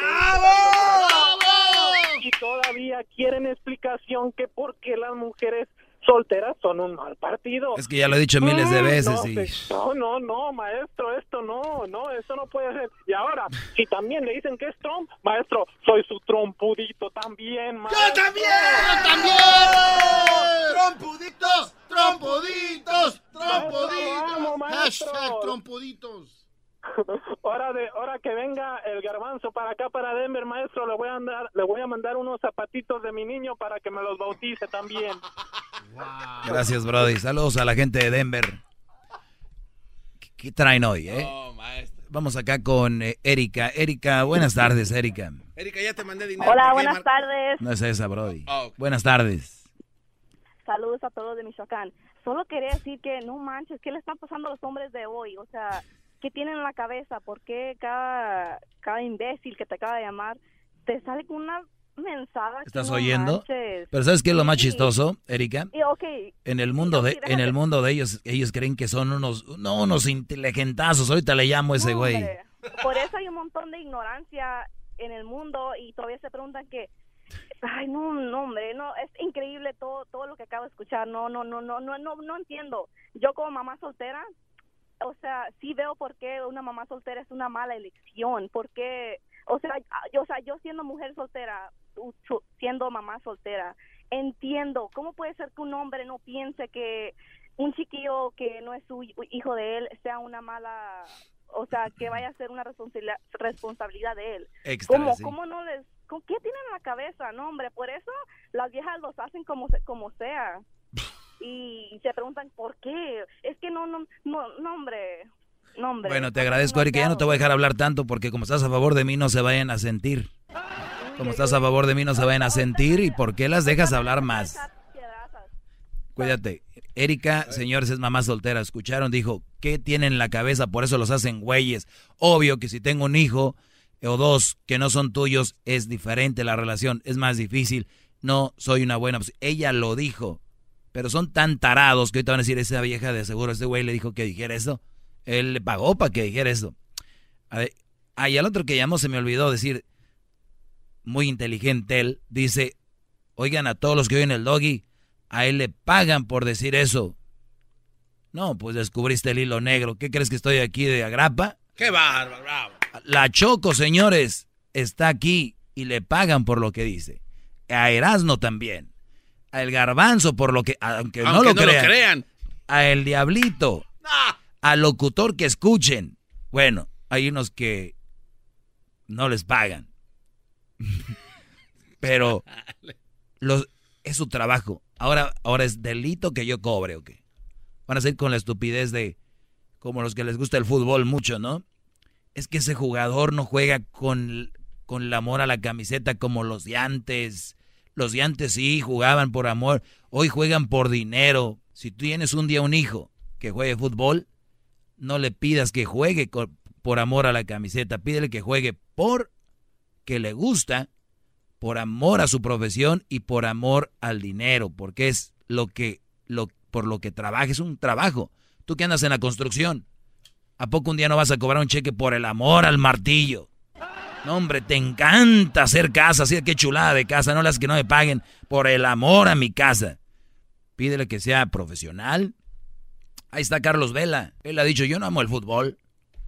Y todavía quieren explicación que por qué las mujeres solteras son un mal partido. Es que ya lo he dicho miles de Mm, veces no, y- se- No, no, no, maestro, esto no, no, eso no puede ser. Y ahora, si también le dicen que es Trump, maestro, soy su trompudito también, maestro. ¡Yo también! ¡Yo también! ¡Trompuditos! ¡Trompuditos! ¡Trompuditos! Vamos, maestro. Hashtag trompuditos. Hora de, hora que venga el garbanzo para acá para Denver, maestro, le voy a andar, le voy a mandar unos zapatitos de mi niño para que me los bautice también. Gracias, Brody. Saludos a la gente de Denver. ¿Qué, qué traen hoy, eh? Vamos acá con eh, Erika. Erika, buenas tardes, Erika. Erika, ya te mandé dinero. Hola, ¿por qué buenas tardes. No es esa, Brody. Ah. Buenas tardes. Saludos a todos de Michoacán. Solo quería decir que no manches, ¿qué le están pasando a los hombres de hoy? O sea, ¿qué tienen en la cabeza? ¿Por qué cada, cada imbécil que te acaba de llamar te sale con una mensada? ¿Estás oyendo? manches? Pero ¿sabes qué es lo más Sí. chistoso, Erika? Y, En el mundo de, en el mundo de ellos, ellos creen que son unos, no, unos inteligentazos. Ahorita le llamo a ese güey. hombre, Por eso hay un montón de ignorancia en el mundo y todavía se preguntan que ay no no hombre no es increíble todo todo lo que acabo de escuchar no no no no no no no entiendo yo como mamá soltera o sea, sí veo por qué una mamá soltera es una mala elección, porque, o sea, yo, o sea, yo siendo mujer soltera, siendo mamá soltera, entiendo, ¿cómo puede ser que un hombre no piense que un chiquillo que no es su hi- hijo de él sea una mala, o sea, que vaya a ser una responsabilidad, responsabilidad de él? Extra, ¿Cómo, sí. cómo no les, con qué tienen en la cabeza? No, hombre, por eso las viejas los hacen como, se- como sea. Y se preguntan por qué. Es que no, no, no, hombre. Hombre. Bueno, te agradezco, Erika. Ya no te voy a dejar hablar tanto porque como estás a favor de mí no se vayan a sentir. Como estás a favor de mí no se vayan a sentir y ¿por qué las dejas hablar más? Cuídate. Erika, señores, es mamá soltera. Escucharon, dijo, ¿qué tienen en la cabeza? Por eso los hacen güeyes. Obvio que si tengo un hijo o dos que no son tuyos, es diferente la relación, es más difícil. No soy una buena opción. Ella lo dijo. Pero son tan tarados que ahorita van a decir, esa vieja de seguro, ese güey le dijo que dijera eso. Él le pagó para que dijera eso. A ver, ah, y al otro que llamó se me olvidó decir, muy inteligente él, dice, oigan a todos los que oyen el doggy, a él le pagan por decir eso. No, pues descubriste el hilo negro. ¿Qué crees que estoy aquí de agrapa? ¡Qué bárbaro! bravo! La Choco, señores, está aquí y le pagan por lo que dice. A Erasno también. A El Garbanzo por lo que, aunque, no, lo, no lo crean. crean. A El Diablito. Al locutor que escuchen. Bueno, hay unos que no les pagan. Pero los, es su trabajo. Ahora, ahora es delito que yo cobre, ¿o qué? Van a ser con la estupidez de como los que les gusta el fútbol mucho, ¿no? Es que ese jugador no juega con, con el amor a la camiseta como los de antes. Los de antes sí jugaban por amor. Hoy juegan por dinero. Si tú tienes un día un hijo que juegue fútbol, no le pidas que juegue por amor a la camiseta. Pídele que juegue por que le gusta, por amor a su profesión y por amor al dinero, porque es lo que, lo, por lo que trabaja, es un trabajo. Tú que andas en la construcción, ¿a poco un día no vas a cobrar un cheque por el amor al martillo? No, hombre, te encanta hacer casa, así que chulada de casa, no las que no me paguen por el amor a mi casa. Pídele que sea profesional. Ahí está Carlos Vela. Él ha dicho, yo no amo el fútbol,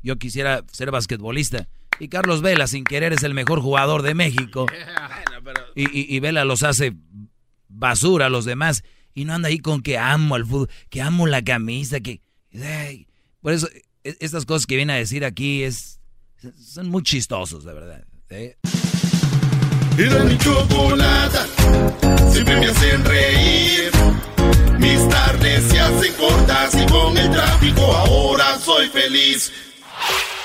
yo quisiera ser basquetbolista. Y Carlos Vela, sin querer, es el mejor jugador de México. Y, y- y Vela los hace basura a los demás. Y no anda ahí con que amo el fútbol, que amo la camisa, que... ay. Por eso, e- estas cosas que viene a decir aquí es... Son muy chistosos, de verdad. ¿eh? Era mi chocolata, siempre me hacen reír. Mis tardes se hacen cortas y con el tráfico ahora soy feliz.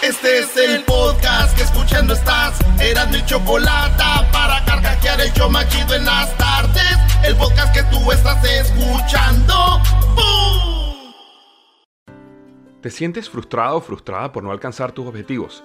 Este es el podcast que escuchando estás. Eran mi chocolata para carcajear el show más chido en las tardes. El podcast que tú estás escuchando. ¡Bum! ¿Te sientes frustrado o frustrada por no alcanzar tus objetivos?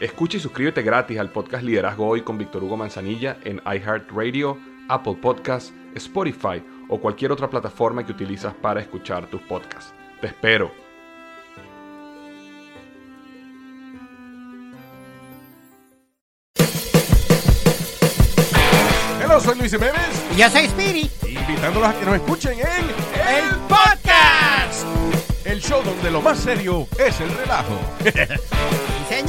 Escucha y suscríbete gratis al podcast Liderazgo Hoy con Víctor Hugo Manzanilla en iHeartRadio, Apple Podcasts, Spotify o cualquier otra plataforma que utilizas para escuchar tus podcasts. Te espero. Hello, soy Luis Jiménez. Y yo soy Speedy. Invitándolos a que nos escuchen en El Podcast. el show donde lo más serio es el relajo.